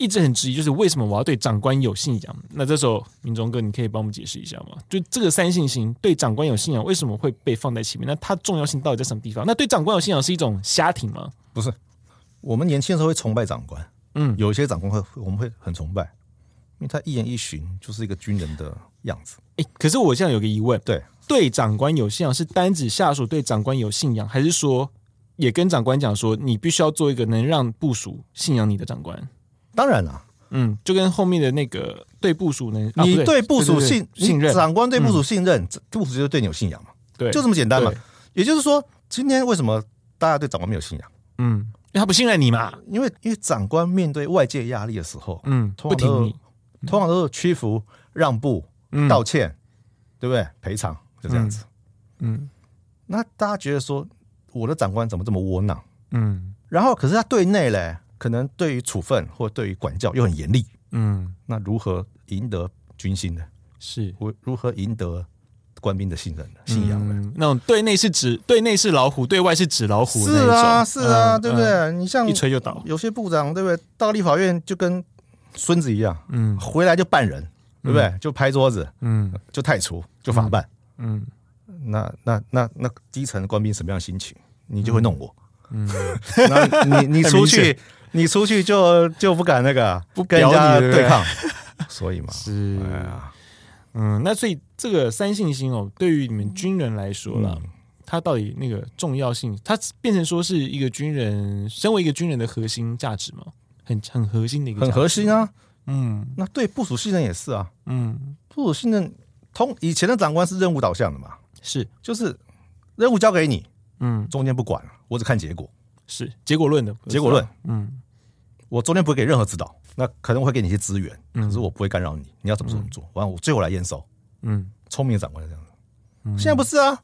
S1: 一直很质疑，就是为什么我要对长官有信仰？那这时候，明忠哥，你可以帮我们解释一下吗？就这个三信心，对长官有信仰，为什么会被放在前面？那它重要性到底在什么地方？那对长官有信仰是一种瞎挺吗？
S2: 不是，我们年轻的时候会崇拜长官，嗯，有一些长官会我们会很崇拜，因为他一言一行就是一个军人的样子。
S1: 诶，可是我现在有个疑问，
S2: 对，
S1: 对长官有信仰是单指下属对长官有信仰，还是说也跟长官讲说，你必须要做一个能让部署信仰你的长官？
S2: 当然了，
S1: 嗯，就跟后面的那个对部署呢，
S2: 你对部署信信任，长官对部署信任，部署就是对你有信仰嘛，对，就这么简单嘛。也就是说，今天为什么大家对长官没有信仰？
S1: 嗯，因为他不信任你嘛。
S2: 因为因为长官面对外界压力的时候，
S1: 嗯，不听你，
S2: 通常都是屈服、让步、道歉，对不对？赔偿就这样子。嗯，那大家觉得说，我的长官怎么这么窝囊？嗯，然后可是他对内嘞。可能对于处分或对于管教又很严厉，嗯，那如何赢得军心呢？
S1: 是，
S2: 我如何赢得官兵的信任呢？信仰呢？
S1: 嗯、那种对内是纸，对内是老虎，对外是纸老虎，
S2: 是啊，是啊，嗯、对不对？嗯、你像
S1: 一吹就倒，
S2: 有些部长对不对？到立法院就跟孙子一样，嗯，回来就办人，对不对？就拍桌子，嗯，就太除，就法办，嗯，那那那那基层的官兵什么样的心情？你就会弄我。嗯，那你你出去，你出去就就不敢那个不跟人家对抗，所以嘛，
S1: 是，哎呀，嗯，那所以这个三信心哦，对于你们军人来说了，嗯、它到底那个重要性，它变成说是一个军人，身为一个军人的核心价值吗？很很核心的一个，
S2: 很核心啊，嗯，那对部署信任也是啊，嗯，部署信任通以前的长官是任务导向的嘛，
S1: 是，
S2: 就是任务交给你。嗯，中间不管了，我只看结果，
S1: 是结果论的
S2: 结果论。嗯，我中间不会给任何指导，那可能会给你一些资源，可是我不会干扰你，你要怎么怎么做，完我最后来验收。嗯，聪明的长官这样子。现在不是啊，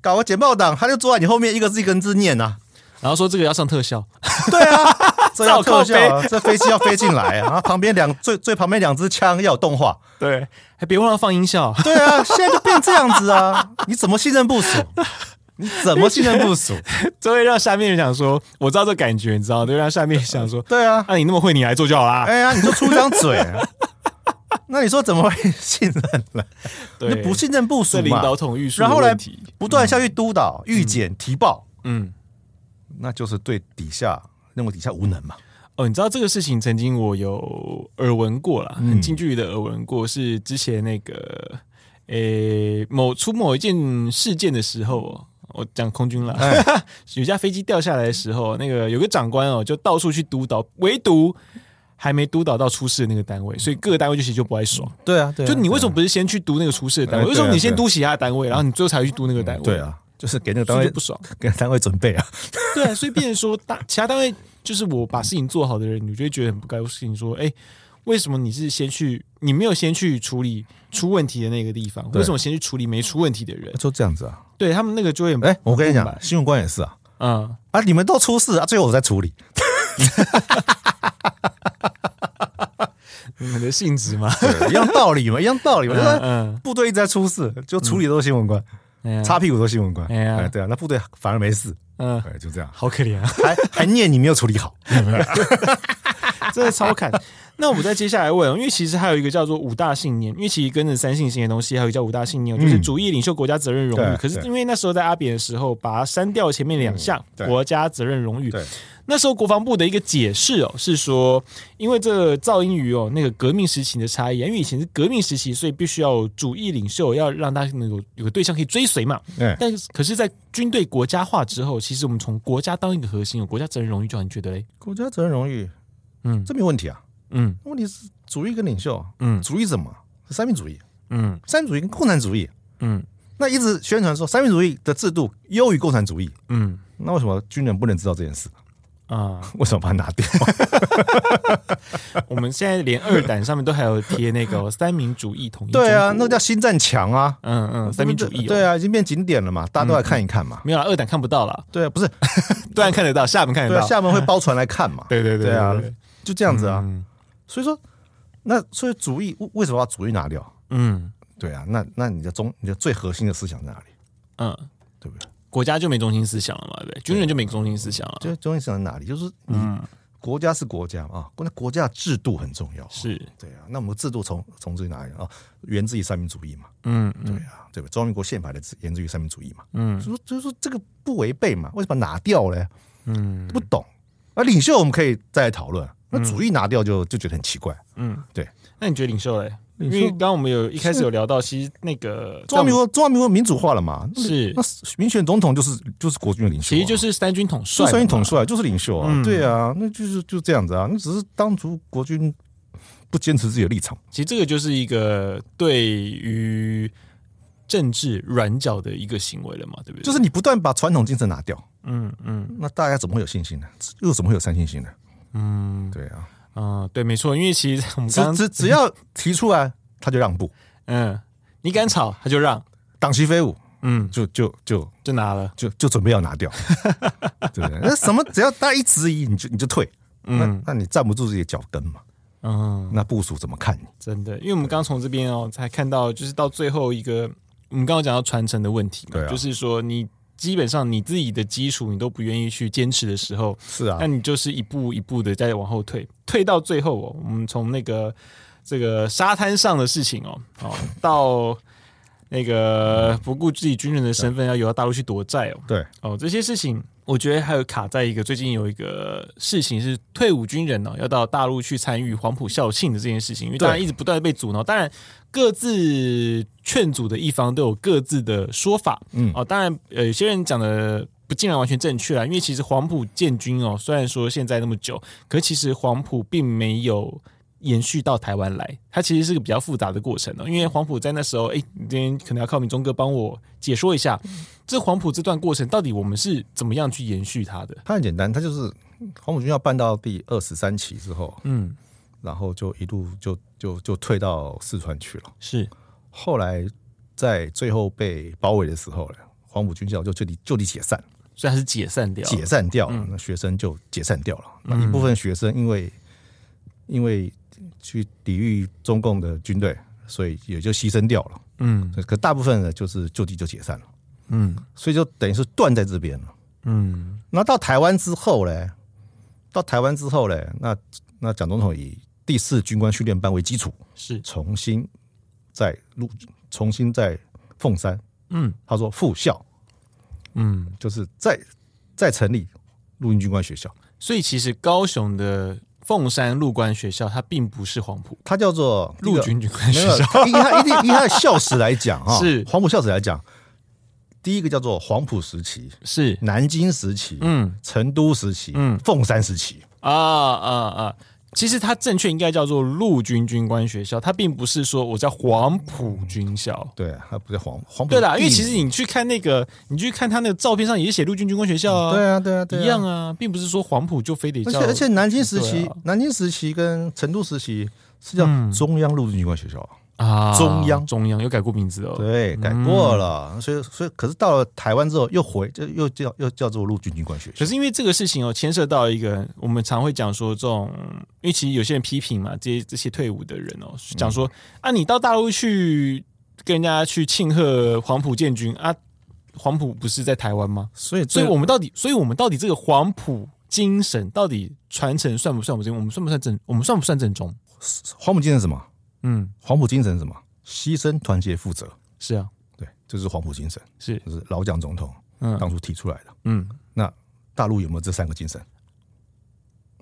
S2: 搞个简报档，他就坐在你后面，一个字一个字念啊，
S1: 然后说这个要上特效。
S2: 对啊，这要特效，这飞机要飞进来啊，然后旁边两最最旁边两支枪要有动画，
S1: 对，还别忘了放音效。
S2: 对啊，现在就变这样子啊，你怎么信任部属？你怎么信任部署？
S1: 这会让下面人想说：“我知道这感觉，你知道？”对，让下面想说：“
S2: 对啊，
S1: 那你那么会，你来做就好啦。”
S2: 哎呀，你就出张嘴。那你说怎么会信任了？对，不信任部署嘛。
S1: 领导统御，
S2: 然后来不断下去督导、预检、提报。嗯，那就是对底下认为底下无能嘛。
S1: 哦，你知道这个事情，曾经我有耳闻过了，很近距离的耳闻过，是之前那个诶某出某一件事件的时候。我讲空军了，哎、有架飞机掉下来的时候，那个有个长官哦，就到处去督导，唯独还没督导到出事的那个单位，所以各个单位就其实就不爱爽。
S2: 对啊，对啊，
S1: 就你为什么不是先去督那个出事的单位？为什么你先督其他的单位，然后你最后才去督那个单位？
S2: 对啊，就是给那个单位不爽，给单位准备啊。
S1: 对啊，所以变成说，大其他单位就是我把事情做好的人，你就会觉得很不高兴，说，哎。为什么你是先去？你没有先去处理出问题的那个地方？为什么先去处理没出问题的人？
S2: 就这样子啊？
S1: 对他们那个就会
S2: 哎，我跟你讲，新闻官也是啊，嗯啊，你们都出事啊，最后我在处理。
S1: 你们的性质嘛，
S2: 一样道理嘛，一样道理嘛。嗯，部队一直在出事，就处理都是新闻官，擦屁股都是新闻官。哎，对啊，那部队反而没事。嗯，对，就这样，
S1: 好可怜啊，
S2: 还还念你没有处理好，
S1: 真的超砍。那我们再接下来问，因为其实还有一个叫做五大信念，因为其实跟着三信心的东西，还有一个叫五大信念，就是主义、领袖、国家责任、荣誉。可是因为那时候在阿扁的时候，把它删掉前面两项，国家责任、荣誉。那时候国防部的一个解释哦，是说因为这个噪音于哦那个革命时期的差异，因为以前是革命时期，所以必须要主义领袖，要让他能够有个对象可以追随嘛。但是可是在军队国家化之后，其实我们从国家当一个核心，有国家责任、荣誉，就很觉得嘞？
S2: 国家责任、荣誉，嗯，这没问题啊。嗯，问题是主义跟领袖，嗯，主义什么？是三民主义，嗯，三民主义跟共产主义，嗯，那一直宣传说三民主义的制度优于共产主义，嗯，那为什么军人不能知道这件事？啊？为什么把它拿掉？
S1: 我们现在连二胆上面都还有贴那个三民主义统一，
S2: 对啊，那个叫新战墙啊，
S1: 嗯嗯，三民主义，
S2: 对啊，已经变景点了嘛，大家都来看一看嘛。
S1: 没有了，二胆看不到了，
S2: 对啊，不是，
S1: 对岸看得到，厦门看得到，
S2: 厦门会包船来看嘛？
S1: 对对对，对啊，
S2: 就这样子啊。所以说，那所以主义为什么要主义拿掉？嗯，对啊，那那你的中你的最核心的思想在哪里？嗯，对不对？
S1: 国家就没中心思想了嘛，对不对？军人就没中心思想了。
S2: 就中心思想在哪里？就是嗯，国家是国家啊，那国家的制度很重要。
S1: 是，
S2: 对啊。那我们制度从从自于哪里啊？源自于三民主义嘛。嗯，对啊，对吧？中华民国宪法的源自于三民主义嘛。嗯，所以说就是说这个不违背嘛？为什么拿掉嘞？嗯，不懂。而领袖我们可以再来讨论。那主义拿掉就就觉得很奇怪，嗯，对。那
S1: 你觉得领袖嘞？因为刚刚我们有一开始有聊到，其实那个
S2: 中华民国中华民国民主化了嘛，是。那民选总统就是就是国军的领袖，
S1: 其实就是三军统帅，
S2: 三军统帅就是领袖啊，对啊，那就是就这样子啊，那只是当初国军不坚持自己的立场。
S1: 其实这个就是一个对于政治软脚的一个行为了嘛，对不对？
S2: 就是你不断把传统精神拿掉，嗯嗯，那大家怎么会有信心呢？又怎么会有三信心呢？嗯，对啊，
S1: 嗯，对，没错，因为其实我们刚
S2: 只只要提出来，他就让步，
S1: 嗯，你敢吵，他就让，
S2: 党旗飞舞，嗯，就就就。
S1: 就拿了，
S2: 就就准备要拿掉，对。不对？那什么，只要大家一质疑，你就你就退，嗯，那你站不住自己的脚跟嘛，嗯，那部署怎么看你？
S1: 真的，因为我们刚从这边哦，才看到，就是到最后一个，我们刚刚讲到传承的问题嘛，对，就是说你。基本上你自己的基础你都不愿意去坚持的时候，
S2: 是啊，
S1: 那你就是一步一步的在往后退，退到最后哦，我们从那个这个沙滩上的事情哦，哦，到那个不顾自己军人的身份要游到大陆去躲债哦，
S2: 对，
S1: 哦，这些事情我觉得还有卡在一个最近有一个事情是退伍军人呢、哦、要到大陆去参与黄埔校庆的这件事情，因为大家一直不断的被阻挠，当然各自劝阻的一方都有各自的说法，嗯哦，当然呃有些人讲的不尽然完全正确啦，因为其实黄埔建军哦，虽然说现在那么久，可其实黄埔并没有。延续到台湾来，它其实是个比较复杂的过程哦。因为黄埔在那时候，哎，今天可能要靠明忠哥帮我解说一下，这黄埔这段过程到底我们是怎么样去延续它的？
S2: 它很简单，它就是黄埔军校办到第二十三期之后，
S1: 嗯，
S2: 然后就一路就就就退到四川去了。
S1: 是，
S2: 后来在最后被包围的时候呢，黄埔军校就就地就地解散，
S1: 所以它是解散掉，
S2: 解散掉了，嗯、那学生就解散掉了。那一部分学生因为、嗯、因为去抵御中共的军队，所以也就牺牲掉了。
S1: 嗯，
S2: 可大部分呢，就是就地就解散了。
S1: 嗯，
S2: 所以就等于是断在这边了。
S1: 嗯，
S2: 那到台湾之后呢？到台湾之后呢？那那蒋总统以第四军官训练班为基础，
S1: 是重
S2: 新在陆，重新在凤山，
S1: 嗯，
S2: 他说复校，
S1: 嗯，
S2: 就是再再成立陆军军官学校。
S1: 所以其实高雄的。凤山陆官学校，它并不是黄埔，
S2: 它叫做
S1: 陆军军官学校。
S2: 以它一定以它的校史来讲，哈，
S1: 是。
S2: 黄埔校史来讲，第一个叫做黄埔时期，
S1: 是。
S2: 南京时期，
S1: 嗯，
S2: 成都时期，
S1: 嗯，
S2: 凤山时期，
S1: 啊啊啊！其实它正确应该叫做陆军军官学校，它并不是说我叫黄埔军校。
S2: 对，它不叫黄黄埔。
S1: 对啦，因为其实你去看那个，你去看他那个照片上也写陆军军官学校啊。
S2: 对啊，对啊，对啊，
S1: 一样啊，并不是说黄埔就非得叫。
S2: 而且而且，南京时期、南京时期跟成都时期是叫中央陆军军官学校。
S1: 啊，
S2: 中央
S1: 中央有改过名字哦，
S2: 对，改过了，嗯、所以所以可是到了台湾之后又回就又叫又叫做陆军军官学校。
S1: 可是因为这个事情哦，牵涉到一个我们常会讲说这种，因为其实有些人批评嘛，这些这些退伍的人哦，讲说、嗯、啊，你到大陆去跟人家去庆贺黄埔建军啊，黄埔不是在台湾吗？
S2: 所以
S1: 所以我们到底，所以我们到底这个黄埔精神到底传承算不算我们？我们算不算正？我们算不算正宗？
S2: 黄埔精神什么？
S1: 嗯，
S2: 黄埔精神是什么？牺牲、团结、负责。
S1: 是啊，
S2: 对，这是黄埔精神，
S1: 是，
S2: 就是老蒋总统嗯当初提出来的。
S1: 嗯，
S2: 那大陆有没有这三个精神？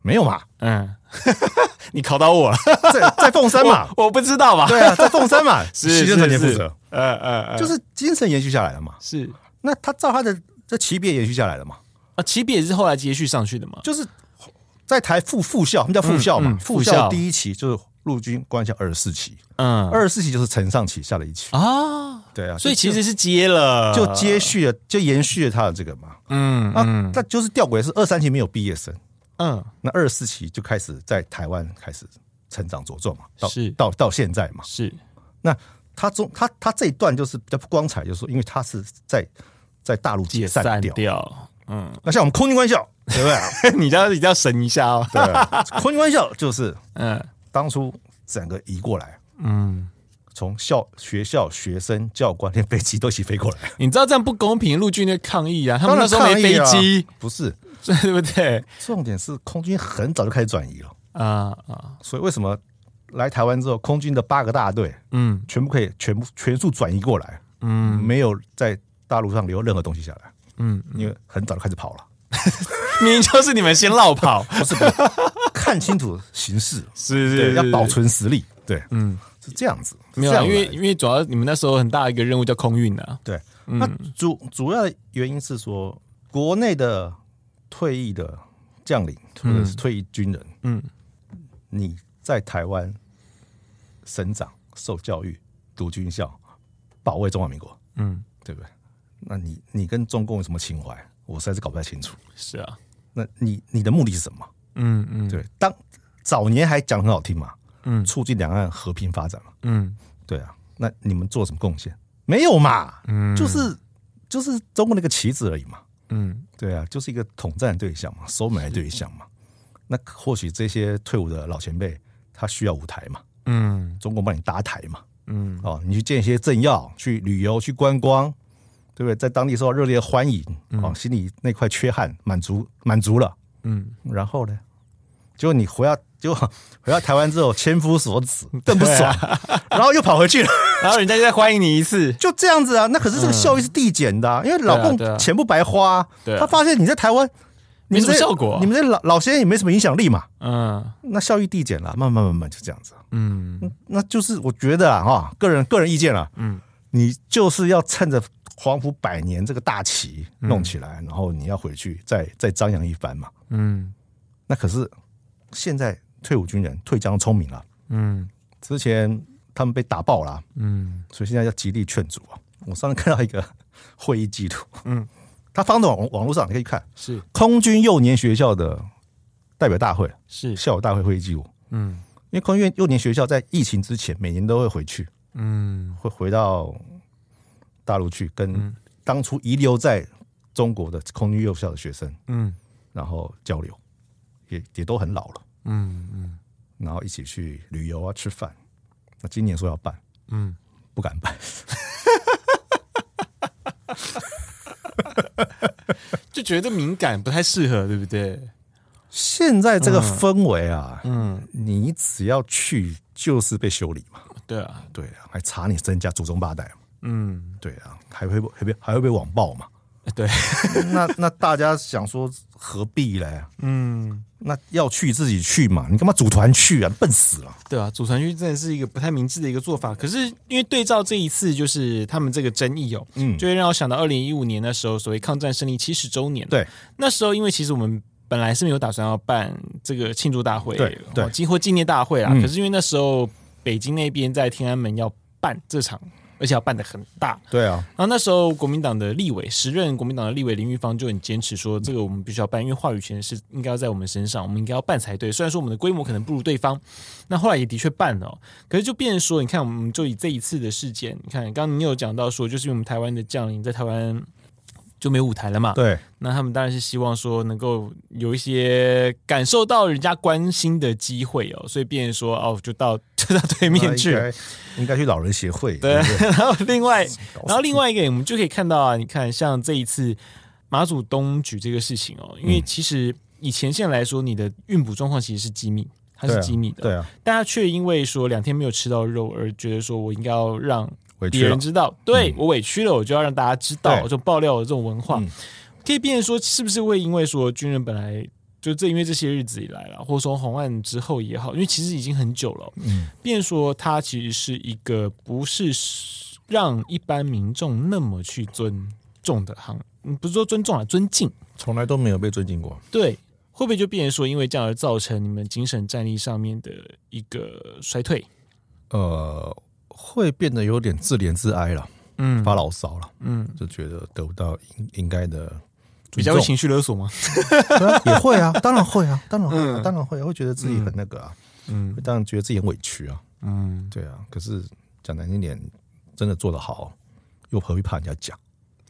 S2: 没有嘛？
S1: 嗯，你考到我了，
S2: 在在凤山嘛
S1: 我？我不知道嘛？
S2: 对啊，在凤山嘛，
S1: 是
S2: 牺牲、团结、负责。
S1: 呃呃，
S2: 就是精神延续下来了嘛？
S1: 是。
S2: 那他照他的这级别延续下来了嘛？
S1: 啊，级别也是后来接续上去的嘛？
S2: 就是在台复复校，我们叫复校嘛？复校第一期就是。陆军官校二十四期，
S1: 嗯，
S2: 二十四期就是承上启下的一期
S1: 啊，
S2: 对啊，
S1: 所以其实是接了，
S2: 就接续了，就延续了他的这个嘛，
S1: 嗯啊，
S2: 那就是吊诡的是二三期没有毕业生，
S1: 嗯，
S2: 那二十四期就开始在台湾开始成长茁壮嘛，
S1: 是。
S2: 到到现在嘛，
S1: 是，
S2: 那他中他他这一段就是比较不光彩，就是说因为他是在在大陆解散
S1: 掉，嗯，
S2: 那像我们空军官校，对不对？
S1: 你要一定要审一下哦，
S2: 对，空军官校就是
S1: 嗯。
S2: 当初整个移过来，
S1: 嗯，
S2: 从校学校、学生、教官连飞机都一起飞过来。
S1: 你知道这样不公平，陆军的抗议啊，他们那时候没飞机，
S2: 不是
S1: 对不对？
S2: 重点是空军很早就开始转移了
S1: 啊啊！
S2: 所以为什么来台湾之后，空军的八个大队，
S1: 嗯，
S2: 全部可以全部全速转移过来，
S1: 嗯，
S2: 没有在大陆上留任何东西下来，
S1: 嗯，
S2: 因为很早就开始跑了。
S1: 明明就是你们先落跑，
S2: 不是，不是看清楚形势，
S1: 是是，
S2: 要保存实力，对，
S1: 嗯，
S2: 是这样子，
S1: 没有，因为因为主要你们那时候很大一个任务叫空运啊，
S2: 对，那主主要的原因是说，国内的退役的将领或者是退役军人，
S1: 嗯，
S2: 你在台湾生长、受教育、读军校、保卫中华民国，
S1: 嗯，
S2: 对不对？那你你跟中共有什么情怀？我实在是搞不太清楚。
S1: 是啊，
S2: 那你你的目的是什么？
S1: 嗯嗯，
S2: 对，当早年还讲很好听嘛，
S1: 嗯，
S2: 促进两岸和平发展嘛，
S1: 嗯，
S2: 对啊，那你们做什么贡献？没有嘛，
S1: 嗯，
S2: 就是就是中国那个棋子而已嘛，
S1: 嗯，
S2: 对啊，就是一个统战对象嘛，收买对象嘛。那或许这些退伍的老前辈，他需要舞台嘛，
S1: 嗯，
S2: 中国帮你搭台嘛，
S1: 嗯，
S2: 哦，你去见一些政要，去旅游，去观光。对不对？在当地受到热烈的欢迎，哦，心里那块缺憾满足满足了，
S1: 嗯，
S2: 然后呢，结果你回到结果 回到台湾之后，千夫所指，更不爽，然后又跑回去了，
S1: 然后人家就再欢迎你一次，
S2: 就这样子啊。那可是这个效益是递减的，因为老公钱不白花，他发现你在台湾
S1: 没什么效果，
S2: 你们这老老先生也没什么影响力嘛，嗯，那效益递减了，慢慢慢慢就这样子，嗯，那就是我觉得啊，哈，个人个人意见了，嗯，你就是要趁着黄埔百年这个大旗弄起来，然后你要回去再再张扬一番嘛，嗯，那可是现在。退伍军人退将聪明了，嗯，之前他们被打爆了，嗯，所以现在要极力劝阻啊。我上次看到一个会议记录，嗯，他放到网网络上，你可以看，是。空军幼年学校的代表大会，是。校友大会会议记录，嗯，因为空军幼年学校在疫情之前每年都会回去，嗯，会回到大陆去跟当初遗留在中国的空军幼校的学生，嗯，然后交流，也也都很老了。嗯嗯，然后一起去旅游啊，吃饭。那今年说要办，嗯，不敢办，
S1: 就觉得敏感，不太适合，对不对？
S2: 现在这个氛围啊，嗯，你只要去就是被修理嘛，
S1: 对啊，
S2: 对啊，还查你身家祖宗八代嘛，嗯，对啊，还会还会还会被网暴嘛。
S1: 对，
S2: 那那大家想说何必嘞？嗯，那要去自己去嘛，你干嘛组团去啊？笨死了！
S1: 对啊，组团去真的是一个不太明智的一个做法。可是因为对照这一次，就是他们这个争议哦，嗯，就会让我想到二零一五年的时候，所谓抗战胜利七十周年。
S2: 对，
S1: 那时候因为其实我们本来是没有打算要办这个庆祝大会，
S2: 对对，
S1: 或纪念大会啊。嗯、可是因为那时候北京那边在天安门要办这场。而且要办的很大，
S2: 对啊。
S1: 然后那时候国民党的立委，时任国民党的立委林玉芳就很坚持说，这个我们必须要办，因为话语权是应该要在我们身上，我们应该要办才对。虽然说我们的规模可能不如对方，那后来也的确办了，可是就变成说，你看，我们就以这一次的事件，你看，刚刚你有讲到说，就是因为我们台湾的将领在台湾。就没舞台了嘛？
S2: 对，
S1: 那他们当然是希望说能够有一些感受到人家关心的机会哦，所以变成说哦，就到就到对面去，
S2: 应该去老人协会。
S1: 对，然后另外，然后另外一个我们就可以看到啊，你看像这一次马祖东举这个事情哦，因为其实以前线来说，你的运补状况其实是机密，它是机密的，
S2: 对啊，
S1: 但他却因为说两天没有吃到肉而觉得说我应该要让。别人知道，对、嗯、我委屈了，我就要让大家知道，就爆料的这种文化，嗯、可以变成说，是不是会因为说军人本来就这，因为这些日子以来了，或者说红案之后也好，因为其实已经很久了，嗯，变成说他其实是一个不是让一般民众那么去尊重的行，不是说尊重啊，尊敬，
S2: 从来都没有被尊敬过，
S1: 对，会不会就变成说，因为这样而造成你们精神战力上面的一个衰退？
S2: 呃。会变得有点自怜自哀了，嗯，发牢骚了，嗯，就觉得得不到应应该的，
S1: 比较会情绪勒索吗？
S2: 也会啊，当然会啊，当然会，啊，当然会，会觉得自己很那个啊，嗯，当然觉得自己很委屈啊，嗯，对啊。可是讲难听点，真的做得好，又何必怕人家讲？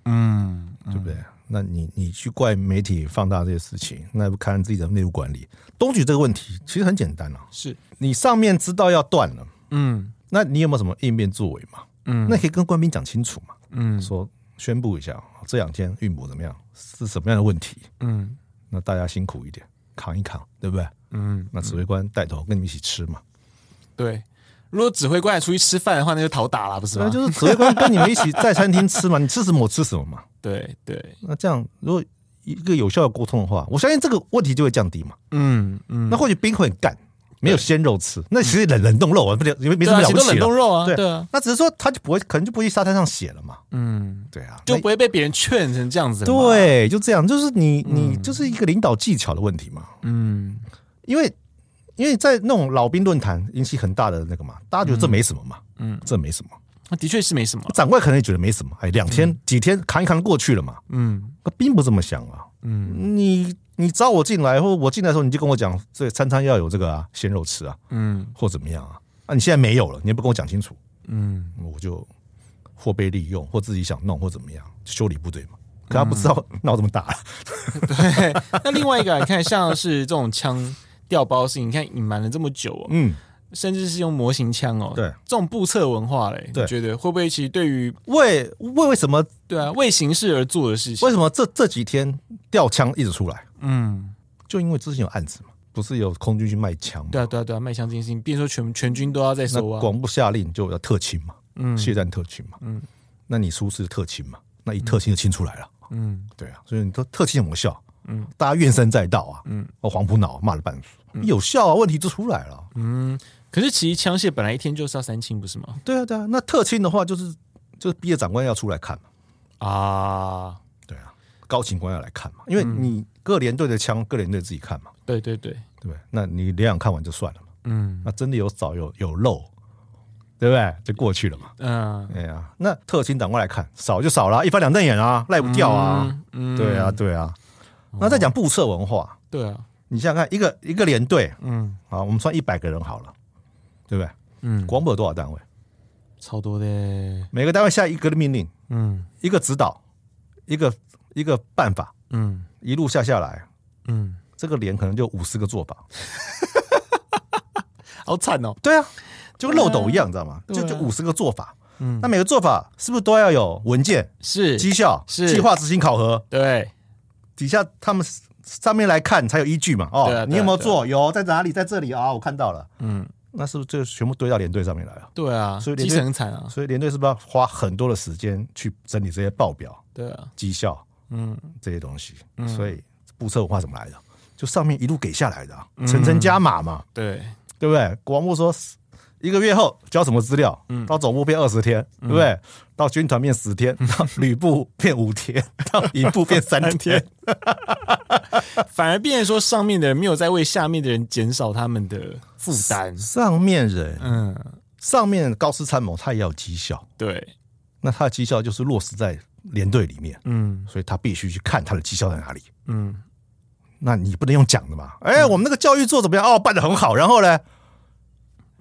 S2: 嗯，对不对？那你你去怪媒体放大这些事情，那也不看自己的内部管理。东举这个问题其实很简单啊，
S1: 是
S2: 你上面知道要断了，嗯。那你有没有什么应变作为嘛？嗯，那可以跟官兵讲清楚嘛。嗯，说宣布一下，这两天运补怎么样？是什么样的问题？嗯，那大家辛苦一点，扛一扛，对不对？嗯，那指挥官带头跟你们一起吃嘛。
S1: 对，如果指挥官也出去吃饭的话，那就讨打了，不是吗？
S2: 那就是指挥官跟你们一起在餐厅吃嘛，你吃什么我吃什么嘛。
S1: 对对，
S2: 那这样如果一个有效的沟通的话，我相信这个问题就会降低嘛。嗯嗯，那或许兵会很干。没有鲜肉吃，那其实冷冷冻肉啊，不了，因为没什么了不起
S1: 冷冻肉啊，对啊，
S2: 那只是说他就不会，可能就不会去沙滩上写了嘛。嗯，对啊，
S1: 就不会被别人劝成这样子。
S2: 对，就这样，就是你你就是一个领导技巧的问题嘛。嗯，因为因为在那种老兵论坛引起很大的那个嘛，大家觉得这没什么嘛。嗯，这没什么，
S1: 那的确是没什么。
S2: 长官可能也觉得没什么，哎，两天几天扛一扛过去了嘛。嗯，那兵不这么想啊。嗯，你。你招我进来，或我进来的时候，你就跟我讲，这餐餐要有这个啊，鲜肉吃啊，嗯，或怎么样啊？啊，你现在没有了，你也不跟我讲清楚，嗯，我就或被利用，或自己想弄，或怎么样，修理部队嘛。可他不知道闹这么大了。
S1: 对，那另外一个，你看，像是这种枪调包事情，你看隐瞒了这么久，嗯。甚至是用模型枪哦，
S2: 对，
S1: 这种布测文化嘞，你觉得会不会其实对于
S2: 为为为什么
S1: 对啊为形式而做的事情，
S2: 为什么这这几天掉枪一直出来？嗯，就因为之前有案子嘛，不是有空军去卖枪吗？
S1: 对啊，对啊，对啊，卖枪这件事情，变成说全全军都要在收啊。
S2: 广部下令就要特勤嘛，嗯，卸战特勤嘛，嗯，那你出示特勤嘛，那一特勤就清出来了，嗯，对啊，所以你说特勤有没有效？嗯，大家怨声载道啊，嗯，哦，黄埔脑骂了半死，有效啊，问题就出来了，
S1: 嗯，可是其实枪械本来一天就是要三清，不是吗？
S2: 对啊，对啊，那特清的话就是就是毕业长官要出来看嘛，啊，对啊，高警官要来看嘛，因为你各连队的枪，各连队自己看嘛，
S1: 对对对。
S2: 对，那你两眼看完就算了嘛。嗯，那真的有少有有漏，对不对？就过去了嘛。嗯，哎呀，那特清长官来看，少就少了，一翻两瞪眼啊，赖不掉啊。嗯，对啊，对啊。那再讲布测文化，
S1: 对啊，
S2: 你想想看，一个一个连队，嗯，好，我们算一百个人好了，对不对？嗯，广播有多少单位？
S1: 超多的，
S2: 每个单位下一个的命令，嗯，一个指导，一个一个办法，嗯，一路下下来，嗯。这个连可能就五十个做法，
S1: 好惨哦！
S2: 对啊，就跟漏斗一样，你知道吗？就就五十个做法，嗯，那每个做法是不是都要有文件？
S1: 是
S2: 绩效，
S1: 是
S2: 计划执行考核，
S1: 对，
S2: 底下他们上面来看才有依据嘛？哦，你有没有做？有，在哪里？在这里啊，我看到了。嗯，那是不是就全部堆到连队上面来了？
S1: 对啊，
S2: 所以
S1: 基层很惨啊。
S2: 所以连队是不是要花很多的时间去整理这些报表？
S1: 对啊，
S2: 绩效，嗯，这些东西。所以步测文化怎么来的？就上面一路给下来的，层层加码嘛，
S1: 对
S2: 对不对？国防部说一个月后交什么资料，到总部变二十天，对不对？到军团变十天，到旅部变五天，到营部变三天，
S1: 反而变成说上面的人没有在为下面的人减少他们的负担。
S2: 上面人，嗯，上面高斯参谋他也要绩效，
S1: 对，
S2: 那他的绩效就是落实在连队里面，嗯，所以他必须去看他的绩效在哪里，嗯。那你不能用讲的嘛？哎、欸，我们那个教育做怎么样？哦，办的很好。然后呢，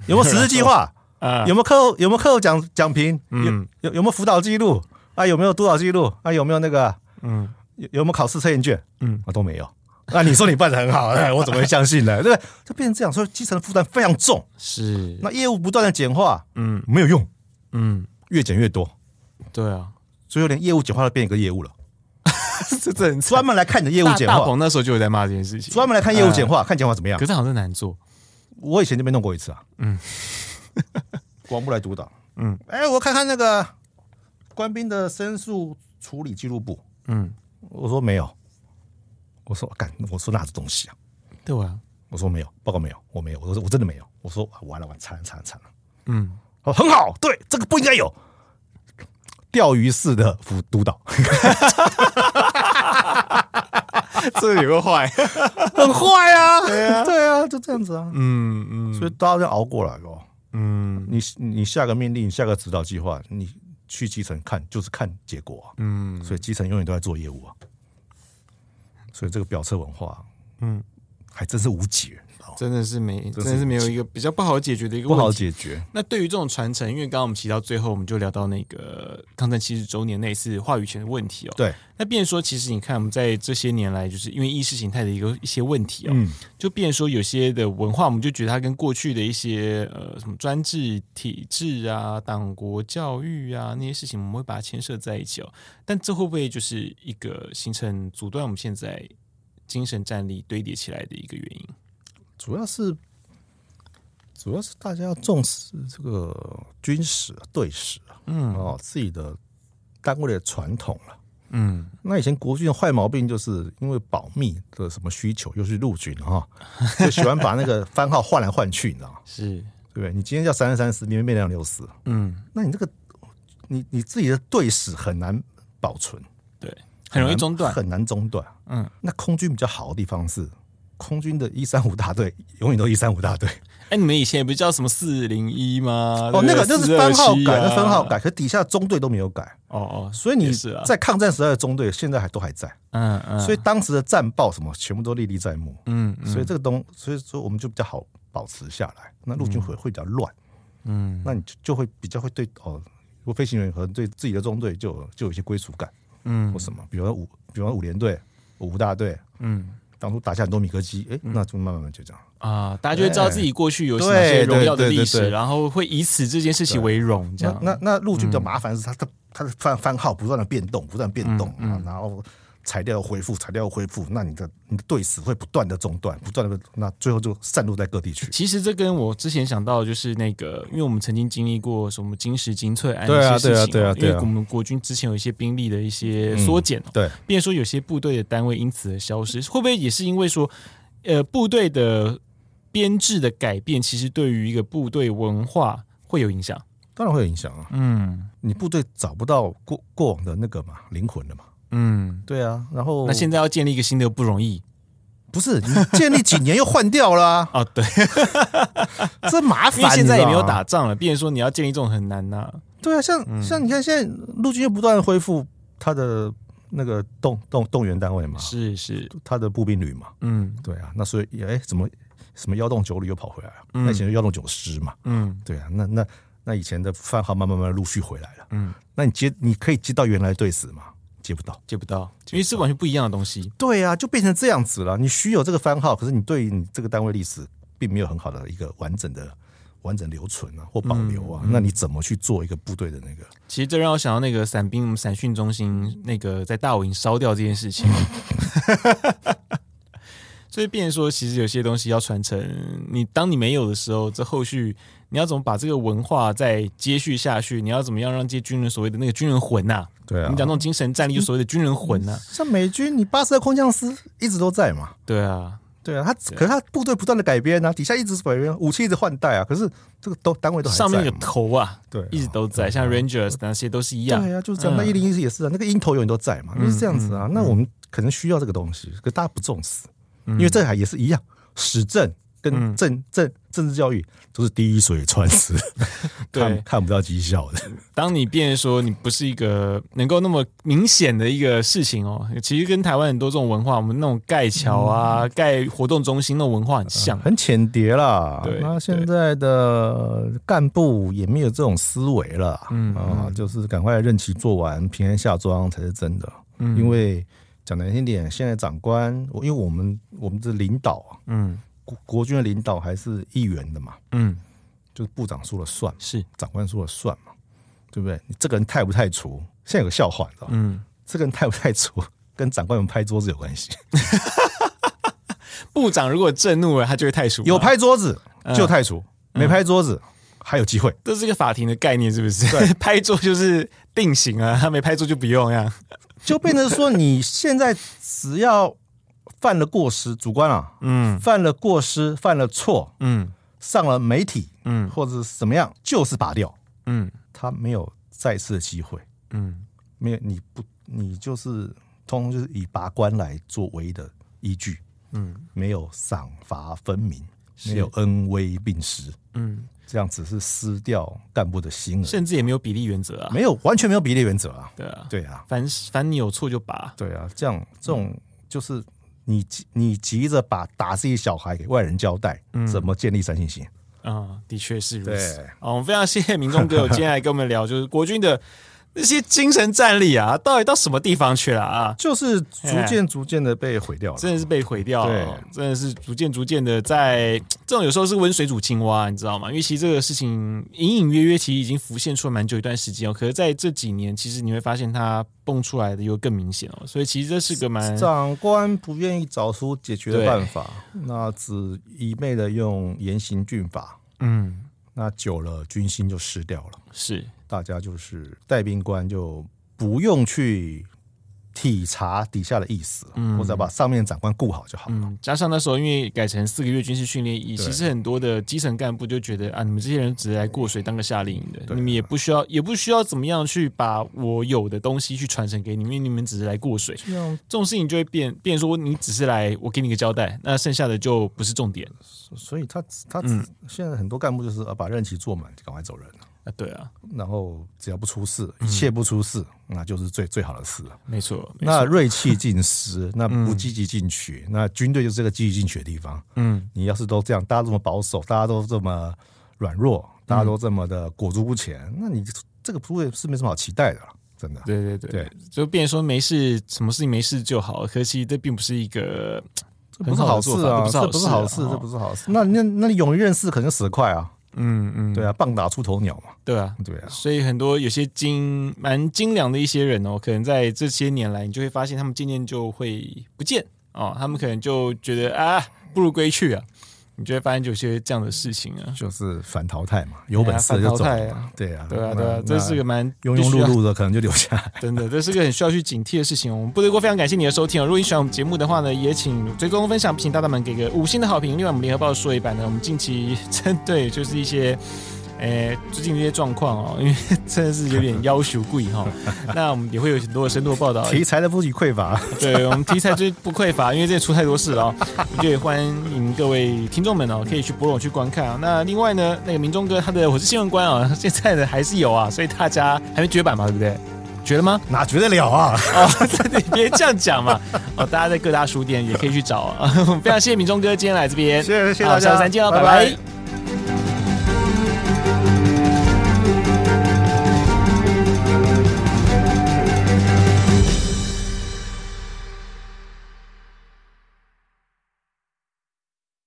S2: 有没有实施计划？啊，有没有课后有没有课后讲讲评？嗯，有有没有辅导记录？啊，有没有督导记录？啊，有没有那个？嗯，有有没有考试测验卷？嗯，啊都没有。那你说你办的很好，哎，我怎么会相信呢？对 不对？就变成这样，所以基层的负担非常重。
S1: 是，
S2: 那业务不断的简化，嗯，没有用，嗯，越减越多。
S1: 对啊，
S2: 最后连业务简化都变一个业务了。
S1: 这这
S2: 专门来看你的业务简化。
S1: 大鹏那时候就有在骂这件事情。
S2: 专门来看业务简化，看简化怎么样？
S1: 可是好像难做。
S2: 我以前就没弄过一次啊。嗯。广部来督导。嗯。哎，我看看那个官兵的申诉处理记录簿。嗯。我说没有。我说干，我说那是东西啊？
S1: 对啊。
S2: 我说没有，报告没有，我没有。我说我真的没有。我说完了完了，惨了惨了惨了。嗯。哦，很好，对，这个不应该有。钓鱼式的辅督导，
S1: 这有个坏，
S2: 很坏啊！对啊，对啊，就这样子啊。嗯嗯，所以大家要熬过来咯。嗯，你你下个命令，下个指导计划，你去基层看，就是看结果啊。嗯，所以基层永远都在做业务啊。所以这个表策文化，嗯，还真是无解。
S1: 真的是没，真的是没有一个比较不好解决的一个问题。
S2: 不好解决。
S1: 那对于这种传承，因为刚刚我们提到最后，我们就聊到那个抗战七十周年那次话语权的问题哦。
S2: 对。
S1: 那变说，其实你看，我们在这些年来，就是因为意识形态的一个一些问题哦，嗯、就变说有些的文化，我们就觉得它跟过去的一些呃什么专制体制啊、党国教育啊那些事情，我们会把它牵涉在一起哦。但这会不会就是一个形成阻断我们现在精神战力堆叠起来的一个原因？
S2: 主要是。主要是大家要重视这个军史、队史啊，嗯，哦，自己的单位的传统了，嗯，那以前国军的坏毛病就是因为保密的什么需求，又是陆军哈，就喜欢把那个番号换来换去，你知道吗？
S1: 是，
S2: 对不对？你今天叫三十三师，明天变两六四，嗯，那你这个你你自己的队史很难保存，
S1: 对，很容易中断，
S2: 很难中断，嗯，那空军比较好的地方是，空军的一三五大队永远都一三五大队。
S1: 哎，你们以前也不是叫什么四零一吗？
S2: 哦，那个就是番号改，那番号改，可底下中队都没有改。哦哦，所以你在抗战时代的中队现在还都还在。嗯嗯，所以当时的战报什么全部都历历在目。嗯，所以这个东，所以说我们就比较好保持下来。那陆军会会比较乱。嗯，那你就就会比较会对哦，如果飞行员和对自己的中队就就有一些归属感。嗯，或什么，比如说五，比如说五连队、五大队。嗯。当初打下很多米格机，哎，那就慢慢慢就这样。
S1: 啊，大家就会知道自己过去有哪些荣耀的历史，然后会以此这件事情为荣。这样，
S2: 那那陆军比较麻烦是，他他他的番番号不断的变动，不断变动啊，然后材料恢复，材料恢复，那你的你的对死会不断的中断，不断的，那最后就散落在各地去。
S1: 其实这跟我之前想到的就是那个，因为我们曾经经历过什么金石精粹案
S2: 对啊
S1: 这些事情，
S2: 对啊，对啊，对啊，
S1: 因为我们国军之前有一些兵力的一些缩减，
S2: 嗯，对，
S1: 变成说有些部队的单位因此而消失，会不会也是因为说，呃，部队的编制的改变，其实对于一个部队文化会有影响？
S2: 当然会有影响啊，嗯，你部队找不到过过往的那个嘛灵魂了嘛，嗯，对啊，然后
S1: 那现在要建立一个新的不容易，
S2: 不是你建立几年又换掉了啊？
S1: 哦，对，
S2: 这麻烦，
S1: 因为现在也没有打仗了，变成说你要建立这种很难呐、啊。
S2: 对啊，像、嗯、像你看现在陆军又不断的恢复他的那个动动动员单位嘛，
S1: 是是
S2: 他的步兵旅嘛，嗯，对啊，那所以哎，怎么什么幺洞九旅又跑回来了？嗯、那以前是幺洞九师嘛，嗯，对啊，那那。那以前的番号慢慢慢慢陆续回来了，嗯，那你接你可以接到原来队史吗？接不到，
S1: 接不到，因为是完全不一样的东西。
S2: 对啊，就变成这样子了。你需有这个番号，可是你对于你这个单位历史并没有很好的一个完整的完整留存啊，或保留啊，嗯嗯、那你怎么去做一个部队的那个？
S1: 其实这让我想到那个伞兵伞训中心那个在大武营烧掉这件事情。所以，变成说，其实有些东西要传承，你当你没有的时候，这后续你要怎么把这个文化再接续下去？你要怎么样让这些军人所谓的那个军人魂呐、啊？
S2: 对啊，
S1: 你讲那种精神战力，就所谓的军人魂呐、啊。
S2: 像美军，你八十二空降师一直都在嘛？
S1: 对啊，
S2: 对啊，他可是他部队不断的改编啊，底下一直是改编，武器一直换代啊。可是这个都单位都还
S1: 上面那个头啊，
S2: 对，
S1: 一直都在，像 Rangers 那些都是一样。
S2: 对啊，就是这样。那一零一也是啊，那个鹰头永远都在嘛，就是这样子啊。那我们可能需要这个东西，可大家不重视。因为这还也是一样，史政跟政政政治教育都是滴水穿石，看看不到绩效的。
S1: 当你变说你不是一个能够那么明显的一个事情哦，其实跟台湾很多这种文化，我们那种盖桥啊、盖活动中心那种文化很像，
S2: 很浅碟啦。对，那现在的干部也没有这种思维了，嗯啊，就是赶快任期做完，平安下庄才是真的。嗯，因为。讲难听点，现在长官，因为我们我们的领导啊，嗯，国国军的领导还是议员的嘛，嗯，就是部长说了算，
S1: 是长
S2: 官说了算嘛，对不对？你这个人太不太除？现在有个笑话，知道嗯，这个人太不太除，跟长官们拍桌子有关系。
S1: 部长如果震怒了，他就会太除。
S2: 有拍桌子就太除，嗯、没拍桌子、嗯、还有机会。
S1: 这是一个法庭的概念，是不是？对，拍桌就是定型啊，他没拍桌就不用呀。
S2: 就变成说，你现在只要犯了过失，主观啊，嗯，犯了过失，犯了错，嗯，上了媒体，嗯，或者是怎么样，就是拔掉，嗯，他没有再次的机会，嗯，没有，你不，你就是通通就是以拔官来做唯一的依据，嗯，没有赏罚分明，没有恩威并施，嗯。这样只是失掉干部的心，
S1: 甚至也没有比例原则啊，
S2: 没有完全没有比例原则啊，
S1: 对啊，
S2: 对啊，
S1: 凡凡你有错就拔，
S2: 对啊，这样这种就是你急你急着把打自己小孩给外人交代，嗯、怎么建立三信心
S1: 啊、嗯？的确是如此。我们非常谢谢民众哥，今天来跟我们聊就是国军的。那些精神战力啊，到底到什么地方去了啊？
S2: 就是逐渐逐渐的被毁掉了，
S1: 真的是被毁掉了，对真的是逐渐逐渐的在这种有时候是温水煮青蛙，你知道吗？因为其实这个事情隐隐约约其实已经浮现出来蛮久一段时间哦，可是在这几年，其实你会发现它蹦出来的又更明显哦，所以其实这是个蛮
S2: 长官不愿意找出解决的办法，那只一味的用严刑峻法，嗯，那久了军心就失掉了，
S1: 是。
S2: 大家就是带兵官就不用去体察底下的意思，嗯，或者把上面长官顾好就好了。
S1: 嗯，加上那时候因为改成四个月军事训练营，其实很多的基层干部就觉得啊，你们这些人只是来过水当个夏令营的，你们也不需要，也不需要怎么样去把我有的东西去传承给你们，因为你们只是来过水。这种事情就会变变说，你只是来，我给你个交代，那剩下的就不是重点。
S2: 所以他他现在很多干部就是啊，把任期做满就赶快走人了。
S1: 对啊，
S2: 然后只要不出事，一切不出事，嗯、那就是最最好的事了。
S1: 没错，
S2: 那锐气尽失，那不积极进取，嗯、那军队就是这个积极进取的地方。嗯，你要是都这样，大家这么保守，大家都这么软弱，大家都这么的裹足不前，嗯、那你这个部队是没什么好期待的了，真的。
S1: 对对对对，就变成说没事，什么事情没事就好。可惜这并不是一
S2: 个不是好事啊，这不是好事，这不是好事。那那那你勇于认识，可能死得快啊。嗯嗯，对啊，棒打出头鸟嘛，
S1: 对啊，
S2: 对啊，
S1: 所以很多有些精蛮精良的一些人哦，可能在这些年来，你就会发现他们渐渐就会不见哦，他们可能就觉得啊，不如归去啊。你就会发现有些这样的事情啊，
S2: 就是反淘汰嘛，有本事就走啊，对啊，
S1: 对啊，对啊，这是个蛮
S2: 庸庸碌碌的，可能就留下来。
S1: 真的，这是个很需要去警惕的事情。我们不得过非常感谢你的收听哦。如果你喜欢我们节目的话呢，也请追踪分享，请大大们给个五星的好评。另外，我们联合报说一版呢，我们近期 针对就是一些。诶，最近这些状况哦，因为 真的是有点 要求贵哈。那我们也会有很多的深度报道，
S2: 题材的不许匮乏。
S1: 对，我们题材最不匮乏，因为这出太多事了哦。我就也欢迎各位听众们哦，可以去播种去观看啊。那另外呢，那个明忠哥他的我是新闻官啊，现在的还是有啊，所以大家还没绝版嘛，对不对？绝了吗？
S2: 哪绝得了啊？
S1: 哦，你别这样讲嘛。哦，大家在各大书店也可以去找啊。非常谢谢明忠哥今天来这边，
S2: 谢谢谢谢大家，
S1: 下次再见了，拜拜。拜拜。